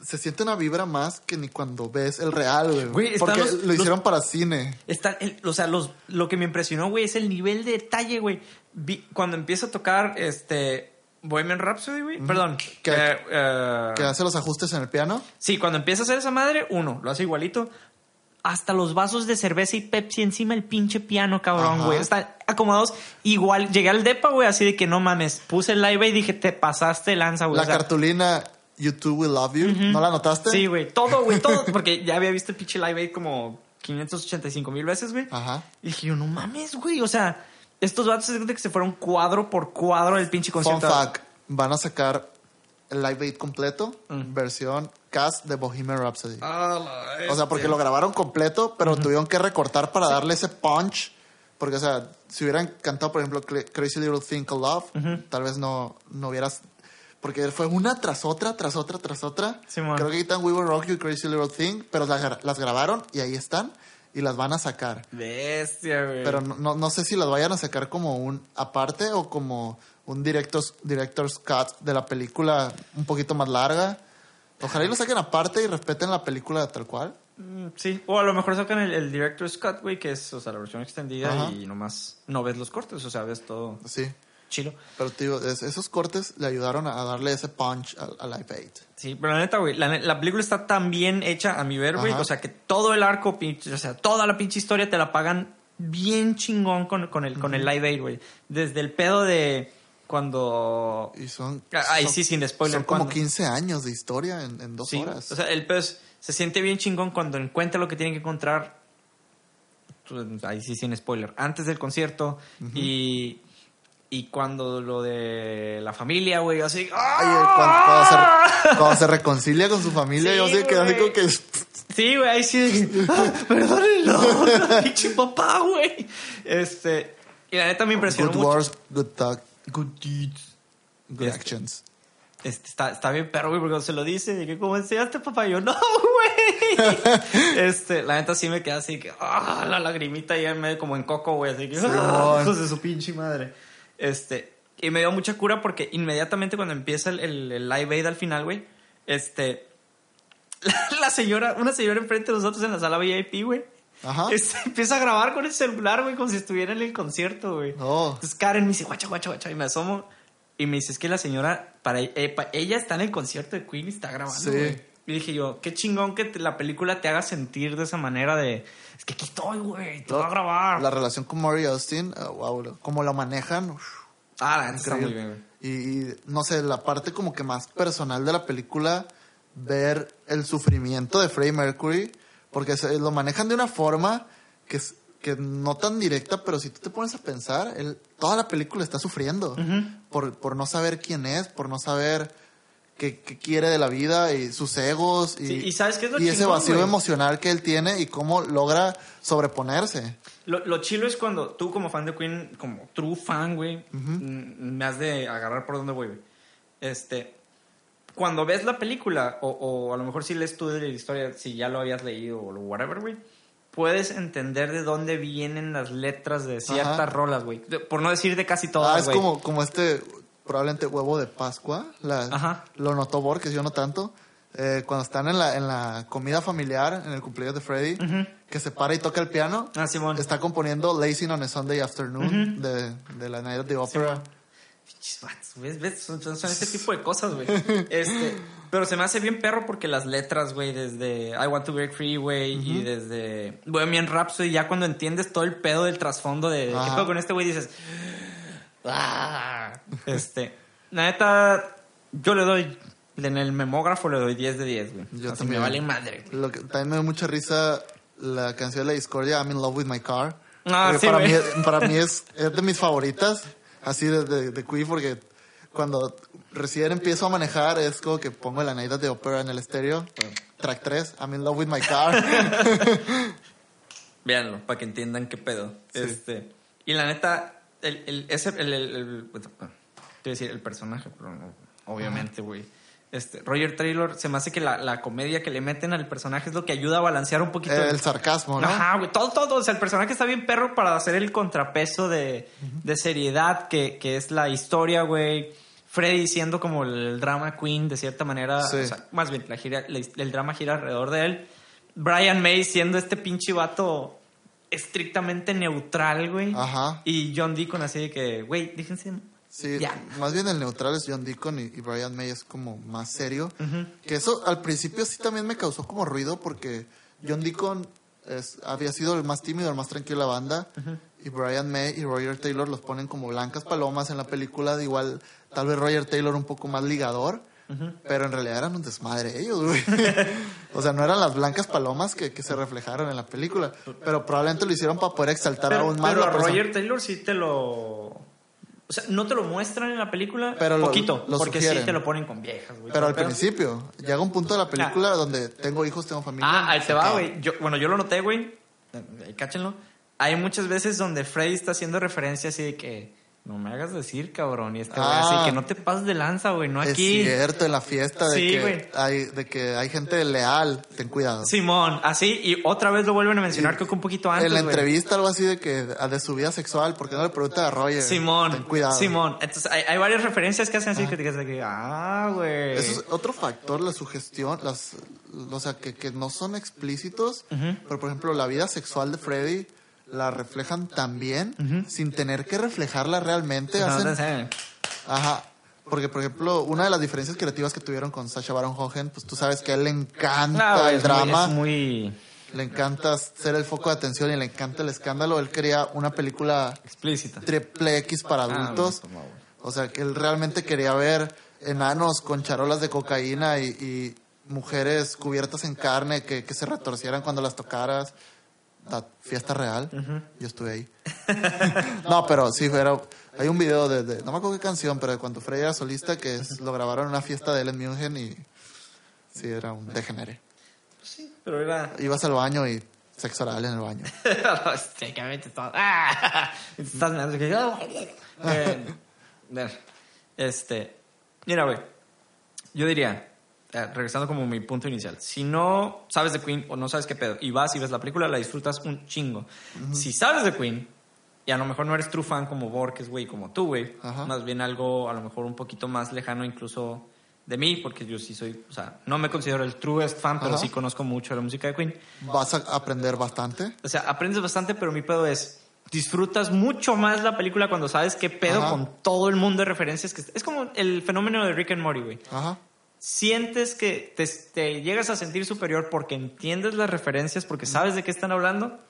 se siente una vibra más que ni cuando ves el real, güey. Porque los- lo los- hicieron para cine. Está, el- o sea, los, lo que me impresionó, güey, es el nivel de detalle, güey. Vi- Cuando empieza a tocar este Bohemian Rhapsody, güey. Perdón. Que- eh, eh, Que hace los ajustes en el piano. sí, cuando empieza a hacer esa madre, uno, lo hace igualito. Hasta los vasos de cerveza y Pepsi encima del pinche piano, cabrón, güey. Están acomodados igual. Llegué al depa, güey, así de que no mames. Puse el live y dije, te pasaste lanza, güey. La O sea, cartulina YouTube Will Love You. ¿No la notaste? Sí, güey. Todo, güey, todo. (laughs) Porque ya había visto el pinche live aid como 585 mil veces, güey. Ajá. Y dije yo, no mames, güey. O sea, estos vatos es de que se fueron cuadro por cuadro del pinche Fun concierto. fact. Van a sacar el Live Aid completo, Mm. versión cast de Bohemian Rhapsody. Ah, O sea, porque lo grabaron completo, pero tuvieron que recortar para darle ese punch. Porque, o sea, si hubieran cantado, por ejemplo, Cra- Crazy Little Thing Called Love, tal vez no, no hubieras... Porque fue una tras otra, tras otra, tras otra. Simón. Creo que quitan We Will Rock You Crazy Little Thing, pero las, las grabaron y ahí están y las van a sacar. Bestia, güey. Pero no, no, no sé si las vayan a sacar como un aparte o como un director's, director's cut de la película un poquito más larga. Ojalá y lo saquen aparte y respeten la película tal cual. Mm, Sí, o a lo mejor sacan el, el Director's Cut, güey, que es, o sea, la versión extendida Ajá. y nomás no ves los cortes, o sea, ves todo Sí. Chilo. Pero digo, es- esos cortes le ayudaron a darle ese punch al, al Live Aid. Sí, pero la neta, güey, la, película está tan bien hecha a mi ver, güey. O sea, que todo el arco, o sea, toda la pinche historia te la pagan bien chingón con, con el, con el Live Aid, güey. Desde el pedo de cuando... Y son. Ah, Ay, son- sí, sin spoiler. Son como cuando- 15 años de historia en, en dos Sí, horas. o sea, el pedo es- se siente bien chingón cuando encuentra lo que tiene que encontrar. pues, Ahí sí, sin spoiler. Antes del concierto y... Y cuando lo de la familia, güey, así... Ay, ¡ah! cuando, cuando se, cuando se reconcilia con su familia, Sí, yo sé que así como que. Sí, güey, ahí sí. Ah, perdónenlo, (laughs) (laughs) pinche papá, güey. Este. Y la neta me impresionó Good mucho. words, good talk, good deeds, good Este. actions. Este, está, está bien perro, güey, porque cuando se lo dice, que como enseñaste, papá, Y yo, no, güey. (laughs) este, la neta sí me queda así que, ah, la lagrimita en medio como en coco, güey, así que, ah, Simón. hijos de su pinche madre. Este, y me dio mucha cura porque inmediatamente cuando empieza el, el, el live aid al final, güey, este, la, (laughs) la señora, una señora enfrente de nosotros en la sala VIP, güey. Ajá. (laughs) este, empieza a grabar con el celular, güey, como si estuviera en el concierto, güey. Entonces Karen me dice, guacha, guacha, guacha, y me asomo y me dice, es que la señora, para eh, ella está en el concierto de Queen y está grabando, Sí. güey. Y dije yo, qué chingón que te- la película te haga sentir de esa manera de, es que aquí estoy, güey, te voy a grabar. La relación con Maury Austin, wow, como la manejan, uf, ah, la está muy bien. Y, y, no sé, la parte como que más personal de la película, ver el sufrimiento de Freddie Mercury, porque se, lo manejan de una forma que, es- que no tan directa, pero si tú te pones a pensar, él, toda la película está sufriendo por, por no saber quién es, por no saber qué, qué quiere de la vida y sus egos y, Sí, ¿y sabes qué es lo y ese vacío emocional que él tiene y cómo logra sobreponerse. Lo, lo chilo es cuando tú como fan de Queen, como true fan, güey, mm, me has de agarrar por donde voy, güey. Este, cuando ves la película, o, o a lo mejor si lees tú de la historia, si ya lo habías leído o whatever, güey, puedes entender de dónde vienen las letras de ciertas Ajá. rolas, güey. Por no decir de casi Ah, todas, es güey. como, como este, probablemente huevo de Pascua. La, Ajá. Lo notó Borges, yo no tanto. Eh, cuando están en la, en la comida familiar, en el cumpleaños de Freddy, que se para y toca el piano, Ah, Simón. está componiendo Lazy on a Sunday Afternoon de, de la Night of the Opera. ¿Ves? ¿Ves? Son, son- este tipo de cosas, güey. (laughs) Este, pero se me hace bien perro porque las letras, güey, desde I Want to Break Free, güey, y desde Bohemian Rhapsody, ya cuando entiendes todo el pedo del trasfondo de qué pedo con este güey, dices, este, la neta, yo le doy, en el memógrafo le doy 10 de 10, güey. Yo Así también. me vale madre, güey. Lo que también me dio mucha risa la canción de la discordia, I'm in love with my car. Ah, sí, para, güey. mí, para mí es, es de mis favoritas, así de, de, de Queen, porque cuando recién empiezo a manejar es como que pongo la of the Opera en el estéreo, track 3, I'm in love with my car. (laughs) Véanlo, para que entiendan qué pedo. Este, y la neta, el, el, ese, el, el, el- te decir el personaje, pero no, obviamente, güey. Este, Roger Taylor, se me hace que la, la comedia que le meten al personaje es lo que ayuda a balancear un poquito. el sarcasmo, ¿no? Ajá, güey, todo, todo. O sea, el personaje está bien perro para hacer el contrapeso de, de seriedad que, que es la historia, güey. Freddy siendo como el drama queen de cierta manera. Sí. O sea, más bien, la gira, la- el drama gira alrededor de él. Brian May siendo este pinche vato estrictamente neutral, güey. Ajá. Y John Deacon así de que, güey, déjense. Sí, Ya. más bien el neutral es John Deacon y, y Brian May es como más serio. Que eso al principio sí también me causó como ruido porque John Deacon es- había sido el más tímido, el más tranquilo de la banda. Y Brian May y Roger Taylor los ponen como blancas palomas en la película. de igual, tal vez Roger Taylor un poco más ligador. Pero en realidad eran un desmadre ellos, güey. (laughs) o sea, no eran las blancas palomas que, que se reflejaron en la película. Pero probablemente lo hicieron para poder exaltar Pero, aún más pero a persona. Roger Taylor sí te lo. O sea, no te lo muestran en la película, Pero poquito, lo porque sugieren. sí te lo ponen con viejas, güey. Pero al Pero- principio, llega un punto de la película donde tengo hijos, tengo familia. Ah, ahí te se va, güey. Yo, bueno, yo lo noté, güey. Cáchenlo. Hay muchas veces donde Freddy está haciendo referencia así de que no me hagas decir, cabrón. Y este güey Ah. así que no te pases de lanza, güey, no Es aquí. cierto, en la fiesta de, Sí, que hay, de que hay gente leal, ten cuidado. Simón, así, y otra vez lo vuelven a mencionar, Y creo que un poquito antes. en la entrevista algo así de que a de su vida sexual, ¿por qué no le pregunta a Roger? Simón, Ten cuidado. Simón. Entonces, hay, hay varias referencias que hacen así que te quedas de que, ah, güey. Eso es otro factor, la sugestión, las, o sea, que, que no son explícitos, pero por ejemplo, la vida sexual de Freddy la reflejan también, sin tener que reflejarla realmente. No, hacen- no sé. Ajá. Porque, por ejemplo, una de las diferencias creativas que tuvieron con Sacha Baron Cohen, pues tú sabes que a él le encanta el es muy- drama, es muy le encanta ser el foco de atención y le encanta el escándalo. Él quería una película explícita. triple X para Ah, adultos. O sea, que él realmente quería ver enanos con charolas de cocaína y, y mujeres cubiertas en carne que, que se retorcieran cuando las tocaras. La fiesta real. Yo estuve ahí. (laughs) no, pero sí, era, hay un video de, de- no me acuerdo qué canción, pero de cuando Freddy era solista que es- lo grabaron en una fiesta de él en München y sí, era un degenere. sí, pero era... Ibas al baño y sexo oral en el baño. (laughs) Técnicamente todo. (laughs) ¡Ah! Estás. Eh, este... Mira, güey. Yo diría, eh, regresando como mi punto inicial, si no sabes de Queen o no sabes qué pedo y vas y ves la película, la disfrutas un chingo. Si sabes de Queen y a lo mejor no eres true fan como Borges, güey, como tú, güey, más bien algo a lo mejor un poquito más lejano incluso de mí, porque yo sí soy, o sea, no me considero el truest fan, pero sí conozco mucho la música de Queen. Vas a aprender bastante. O sea, aprendes bastante, pero mi pedo es. Disfrutas mucho más la película cuando sabes qué pedo Ajá. con todo el mundo de referencias. que Es como el fenómeno de Rick and Morty, güey. Ajá. Sientes que te, te llegas a sentir superior porque entiendes las referencias, porque sabes de qué están hablando,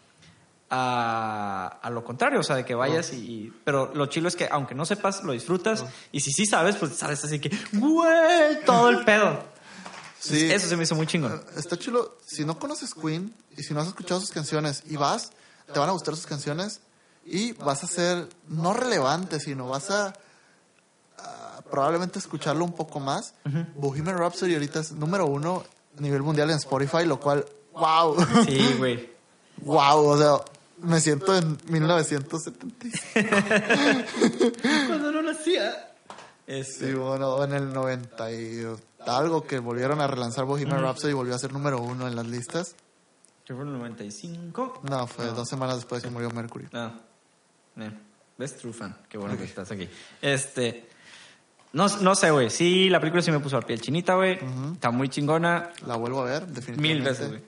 a, a lo contrario, o sea, de que vayas y, y- Pero lo chilo es que aunque no sepas, lo disfrutas. Y si sí sabes, pues sabes así que, güey, todo el pedo. Sí. Eso se me hizo muy chingón. Está chulo. Si no conoces Queen y si no has escuchado sus canciones y vas, te van a gustar sus canciones y vas a ser no relevante, sino vas a probablemente escucharlo un poco más. Bohemian Rhapsody ahorita es número uno a nivel mundial en Spotify, lo cual, wow, Sí, güey. (laughs) wow, o sea, me siento en 1975. (laughs) Cuando no lo hacía. Este, Sí, bueno, en el 90 y algo que volvieron a relanzar Bohemian Rhapsody y volvió a ser número uno en las listas. ¿Qué fue el 95? No, fue dos semanas después que murió Mercury. No. Eh, ¿Ves? True fan. Qué bueno que estás aquí. Este. No, no sé, güey. Sí, la película sí me puso a piel chinita, güey. Está muy chingona. La vuelvo a ver, definitivamente. Mil veces, güey.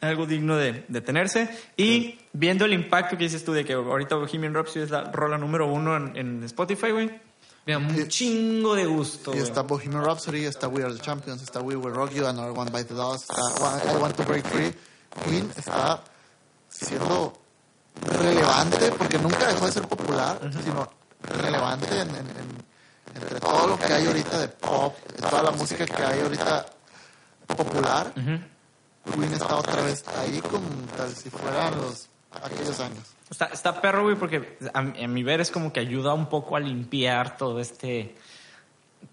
Algo digno de, de tenerse. Y viendo el impacto que dices tú de que ahorita Bohemian Rhapsody es la rola número uno en, en Spotify, güey. Me da un chingo de gusto, Y está Bohemian Rhapsody, está We Are the Champions, está We Will Rock You, Another One Bite the Dust, está I Want to Break Free. Queen está siendo relevante porque nunca dejó de ser popular, sino relevante en, en- en- entre todo lo que hay ahorita de pop, toda la música que hay ahorita popular. Queen está otra vez ahí como tal si fueran los aquellos años. Está, está perro, güey, porque a, mi- a mi ver es como que ayuda un poco a limpiar todo este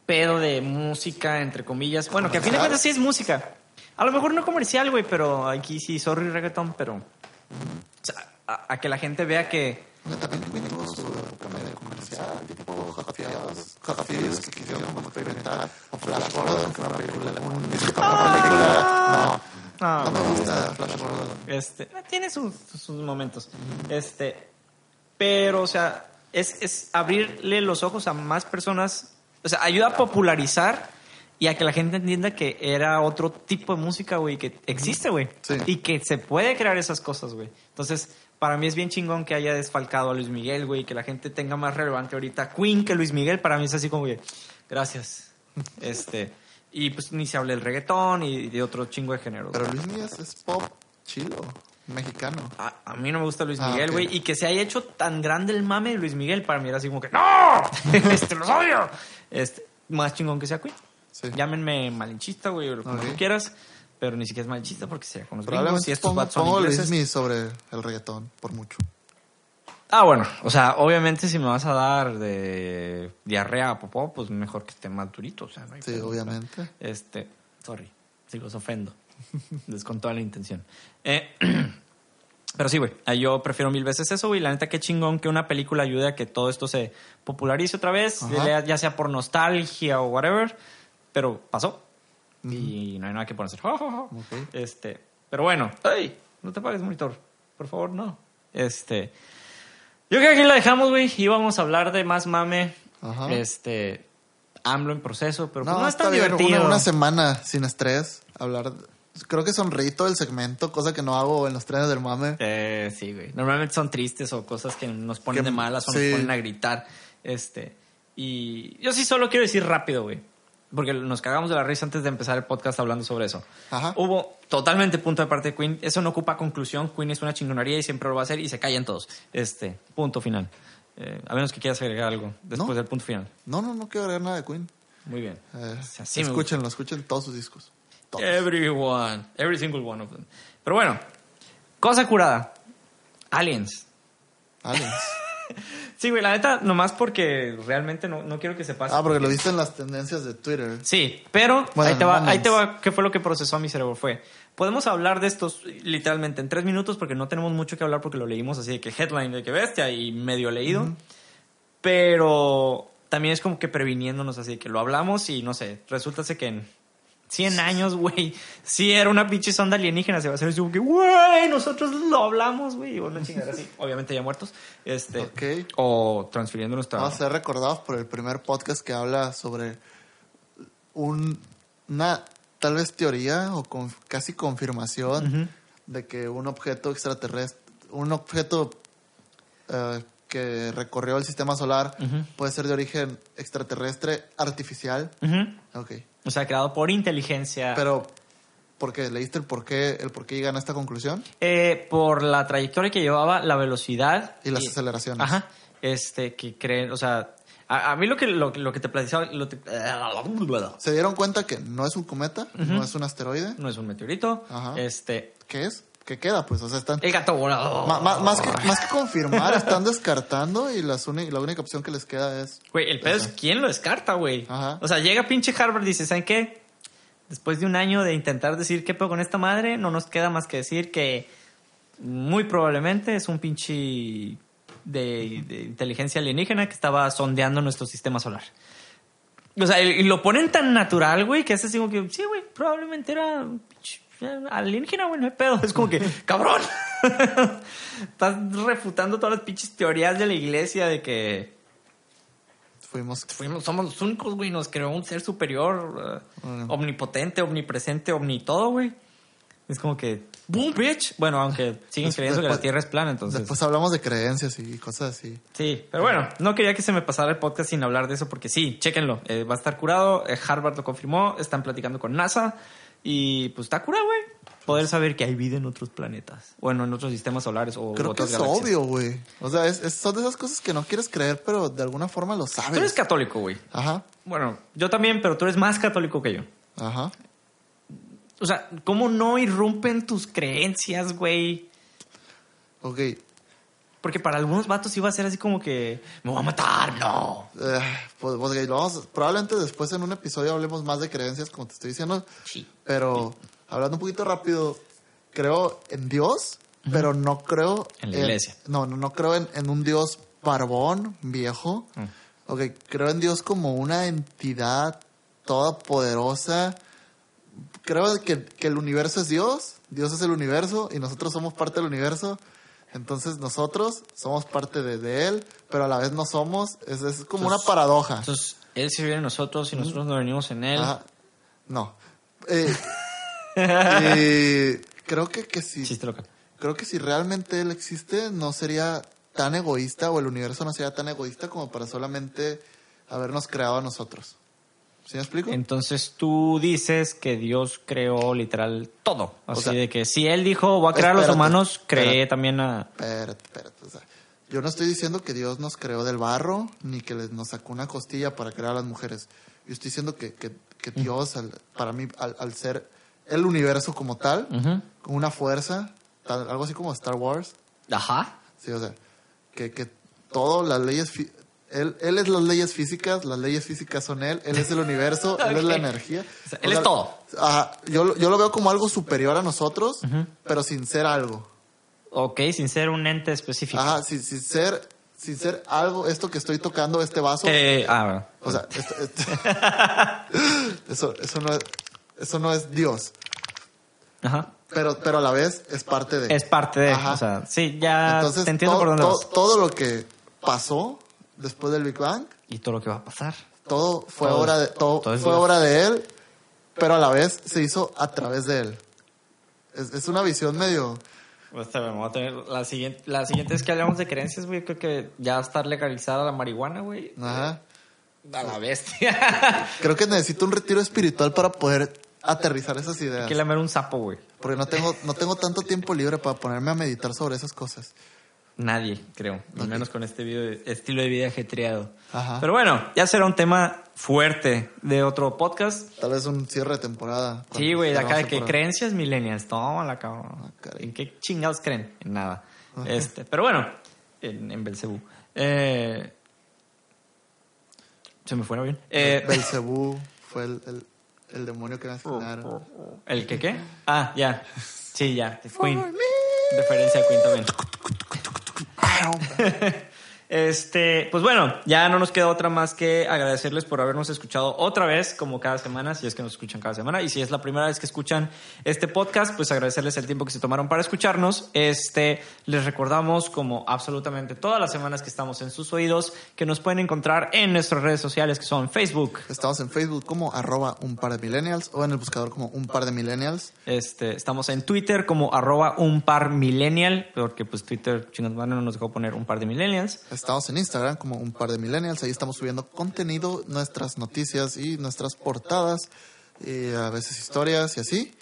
pedo de música, entre comillas. Bueno, que a fin de cuentas sí es música. A lo mejor no comercial, güey, pero aquí sí, sorry reggaeton, pero... O sea, a, a que la gente vea que... Tuvo su época medio comercial, tipo Jajafiados, Jajafiados que quisieron como experimentar, o Flash Gordon, que una película, un disco una película. Ah, No, no me gusta Flash Gordon. Este, eh, tiene sus, sus momentos. Este, pero, o sea, es, es abrirle los ojos a más personas. O sea, ayuda a popularizar y a que la gente entienda que era otro tipo de música, güey, que existe, güey. Sí. Y que se puede crear esas cosas, güey. Entonces, para mí es bien chingón que haya desfalcado a Luis Miguel, güey, que la gente tenga más relevante ahorita Queen que Luis Miguel. Para mí es así como, güey, gracias. (laughs) Este, y pues ni se habla del reggaetón y de otro chingo de géneros. Pero Luis Miguel es pop chilo, mexicano. A, a mí no me gusta Luis Ah, Miguel, güey. Y que se haya hecho tan grande el mame de Luis Miguel, para mí era así como que ¡No! (laughs) ¡Este los odio! Este, más chingón que sea Queen. Sí. Llámenme malinchista, güey, o como Ok. tú quieras. Pero ni siquiera es malinchista porque sería con los gringos y estos pongo, pongo. Luis Mi sobre el reggaetón, por mucho. Ah, bueno. O sea, obviamente si me vas a dar de diarrea a popó, pues mejor que esté más durito. O sea, no hay Sí, pedo. obviamente. Este, sorry, si los ofendo. (laughs) Es con toda la intención. Eh, (clears throat) pero sí, güey, ahí yo prefiero mil veces eso, güey. La neta, qué chingón que una película ayude a que todo esto se popularice otra vez, Ajá. ya sea por nostalgia o whatever, pero pasó. Y no hay nada que ponerse. (laughs) Este, pero bueno, ¡ay! No te pagues, monitor. Por favor, no. Este. Yo creo que aquí la dejamos, güey. Íbamos a hablar de más mame. Ajá. Este. AMLO en proceso, pero pues No, no, es está tan bien. divertido. Una, una semana sin estrés, hablar. Creo que sonreí todo el segmento, cosa que no hago en los trenes del mame. Eh, sí, güey. Normalmente son tristes o cosas que nos ponen Que- de malas o sí. nos ponen a gritar. Este. Y yo sí solo quiero decir rápido, güey. Porque nos cagamos de la risa antes de empezar el podcast hablando sobre eso. Ajá. Hubo totalmente punto de parte de Queen. Eso no ocupa conclusión. Queen es una chingonería y siempre lo va a hacer y se callan todos. Este, punto final. Eh, a menos que quieras agregar algo después No. del punto final. No, no, no quiero agregar nada de Queen. Muy bien. Eh, Sí, así escúchenlo, escuchen todos sus discos. Todos. Everyone. Every single one of them. Pero bueno, cosa curada. Aliens. Aliens. (laughs) Sí, güey, la neta, nomás porque realmente no, no quiero que se pase. Ah, porque lo viste en las tendencias de Twitter. Sí, pero Bueno, ahí te va, ahí te va, ¿qué fue lo que procesó mi cerebro? Fue, podemos hablar de estos literalmente en tres minutos porque no tenemos mucho que hablar porque lo leímos así de que headline de que bestia y medio leído, pero también es como que previniéndonos así de que lo hablamos y no sé, resulta que en 100 años, güey, si era una pinche sonda alienígena, se va a hacer así como que, güey, nosotros lo hablamos, güey, o una chingada así, (laughs) obviamente ya muertos, este, Ok. o transfiriendo nuestra... Vamos a ser recordados por el primer podcast que habla sobre un, una tal vez teoría o con, casi confirmación de que un objeto extraterrestre, un objeto eh, que recorrió el sistema solar puede ser de origen extraterrestre artificial. Ujú. Ok. O sea, creado por inteligencia. Pero, ¿por qué? ¿Leíste el por qué, el por qué llegan a esta conclusión? Eh, por la trayectoria que llevaba, la velocidad. Y las aceleraciones. Ajá. Este, que creen, o sea, a, a mí lo que, lo, lo que te platicaba, lo te- (laughs) Se dieron cuenta que no es un cometa, no es un asteroide. no es un meteorito. Ajá. Este, ¿Qué es? ¿Qué queda? Pues, o sea, están... el gato volador. Más, que, más que confirmar, están descartando y las uni- la única opción que les queda es... Güey, el pedo es quién lo descarta, güey. Ajá. O sea, llega pinche Harvard y dice, ¿saben qué? Después de un año de intentar decir qué pedo con esta madre, no nos queda más que decir que muy probablemente es un pinche de, de inteligencia alienígena que estaba sondeando nuestro sistema solar. O sea, y y lo ponen tan natural, güey, que es así como que, sí, güey, probablemente era un pinche alienígena, güey, no hay pedo. Es como que, (laughs) cabrón. Estás refutando todas las pinches teorías de la iglesia de que Fuimos... fuimos, somos los únicos, güey. Nos creó un ser superior, uh, Bueno. omnipotente, omnipresente, omni todo, güey. Es como que, boom, bitch. Bueno, aunque (laughs) siguen Después- creyendo que la Tierra es plana, entonces. Después hablamos de creencias y cosas así. Sí, pero bueno, no quería que se me pasara el podcast sin hablar de eso porque sí, chéquenlo. eh, va a estar curado. eh, Harvard lo confirmó. Están platicando con NASA. Y pues está curado, güey. Poder saber que hay vida en otros planetas. Bueno, en otros sistemas solares o Creo que otras es galaxias. obvio, güey. O sea, es, es- son de esas cosas que no quieres creer, pero de alguna forma lo Tú eres sabes. católico, güey. Ajá, Bueno, yo también, pero tú eres más católico que yo. ajá. O sea, ¿cómo no irrumpen tus creencias, güey? Ok. Porque para algunos vatos iba a ser así como que me voy a matar, no. Eh, pues, pues, probablemente después en un episodio hablemos más de creencias, como te estoy diciendo. Sí. Pero hablando un poquito rápido, creo en Dios, pero no creo En la iglesia. No, no, no creo en, en un Dios barbón, viejo. Mm. Ok, creo en Dios como una entidad todopoderosa. Creo que, que el universo es Dios, Dios es el universo y nosotros somos parte del universo. Entonces nosotros somos parte de, de Él, pero a la vez no somos. Es, es como una paradoja. Entonces, él se vive en nosotros y nosotros no venimos en él. Ajá. No. Eh, (laughs) eh, creo que, que si, Chiste local. creo que si realmente él existe, no sería tan egoísta o el universo no sería tan egoísta como para solamente habernos creado a nosotros. ¿Sí me explico? Entonces tú dices que Dios creó literal todo. Así sea, de que si él dijo voy a crear a los humanos, creé espérate. también a... Espérate, espérate. o sea, yo no estoy diciendo que Dios nos creó del barro, ni que nos sacó una costilla para crear a las mujeres. Yo estoy diciendo que, que, que Dios, al- para mí, al, al ser el universo como tal, Ujú. con una fuerza, tal- algo así como Star Wars, Ajá. Sí, o sea, que, que todo, las leyes, él, él es las leyes físicas, las leyes físicas son él, él es el universo, (laughs) él es la energía. O sea, él es todo. ajá, yo, lo- yo lo veo como algo superior a nosotros, pero sin ser algo. Ok, sin ser un ente específico. Ajá, sin, sin ser, sin ser algo, esto que estoy tocando, este vaso. Eh, ah, bueno. O sea, esto- esto- (laughs) eso, eso, no es, eso no es Dios, Ajá. pero, pero a la vez es parte de... Es parte de... Ajá. O sea, sí, ya Entonces, te entiendo por dónde vas. todo lo que pasó después del Big Bang Y todo lo que va a pasar. todo fue Todo obra es- de todo, todo es fue obra de él pero a la vez se hizo a través de él es, es una visión medio Pues, te- vamos a tener la siguiente, la siguiente vez que hablamos de creencias, güey, creo que ya va a estar legalizada la marihuana, güey. ajá. A la bestia. (laughs) creo que necesito un retiro espiritual para poder aterrizar esas ideas Hay que lamer un sapo, güey. porque no tengo no tengo tanto tiempo libre para ponerme a meditar sobre esas cosas Nadie, creo. Al menos con este video de- estilo de vida ajetreado. Ajá. Pero bueno, ya será un tema fuerte de otro podcast. tal vez un cierre de temporada Sí, güey, de acá de que creencias millennials. Tómala, cabrón. Ah. ¿En qué chingados creen? En nada. Este, pero bueno, en, en Belcebú. Eh, se me fue avión. Eh, Belcebú (laughs) fue el, el, el demonio que asesinaron. ¿El que qué? Ah, ya. Sí, ya. Queen. Referencia a Queen también. Wow (laughs) Este, pues bueno, ya no nos queda otra más que agradecerles por habernos escuchado otra vez, como cada semana, si es que nos escuchan cada semana, y si es la primera vez que escuchan este podcast, pues agradecerles el tiempo que se tomaron para escucharnos. Este, les recordamos, como absolutamente todas las semanas que estamos en sus oídos, que nos pueden encontrar en nuestras redes sociales, que son Facebook. Estamos en Facebook como arroba un par de millennials o en el buscador como un par de millennials. Este, estamos en Twitter como arroba un par millennial, porque pues Twitter, chingas no nos dejó poner un par de millennials. Estamos en Instagram como un par de millennials. Ahí estamos subiendo contenido, nuestras noticias y nuestras portadas, y a veces historias y así.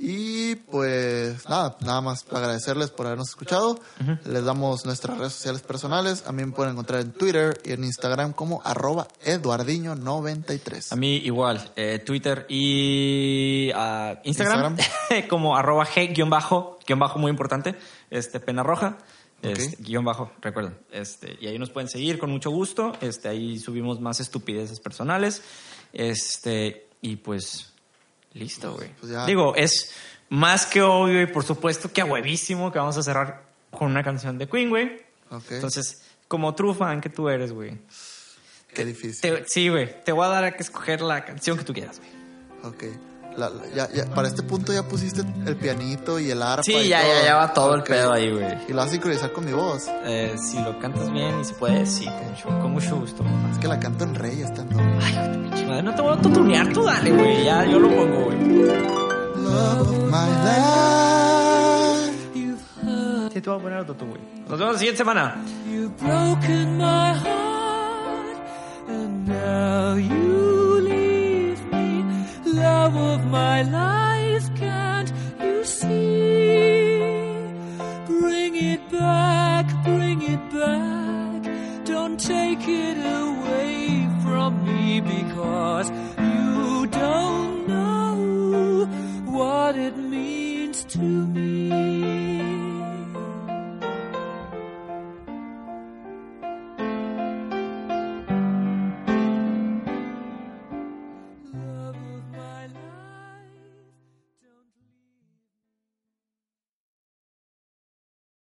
Y pues nada, nada más para agradecerles por habernos escuchado. Les damos nuestras redes sociales personales. A mí me pueden encontrar en Twitter y en Instagram como arroba eduardiño93. A mí igual, eh, Twitter y ah, Instagram, (laughs) como arroba G-bajo, bajo muy importante, este, pena roja. Este, guion bajo, recuerden. Este, y ahí nos pueden seguir con mucho gusto. Este, ahí subimos más estupideces personales. Este, y pues, listo, güey. Pues Digo, es más que obvio y por supuesto que a huevísimo que vamos a cerrar con una canción de Queen, güey. Entonces, como true fan que tú eres, güey. Qué difícil. sí, güey. Te voy a dar a que escoger la canción que tú quieras, güey. Ok ya, ya, para este punto ya pusiste el pianito y el arpa. Sí, y ya, todo. ya, ya va todo el pedo ahí, güey. Y lo vas a sincronizar con mi voz. Eh, si lo cantas bien y se puede, sí, con mucho, con mucho gusto. Es que la canto en rey estando. Ay, pinche madre, no te voy a tutunear, tú dale, güey. Ya, yo lo pongo, güey. Love of my life. Sí, te voy a poner otro tú, güey. Nos vemos la siguiente semana. You've broken my heart, and now you of my life, can't you see? Bring it back, bring it back. Don't take it away from me because you don't know what it means to me.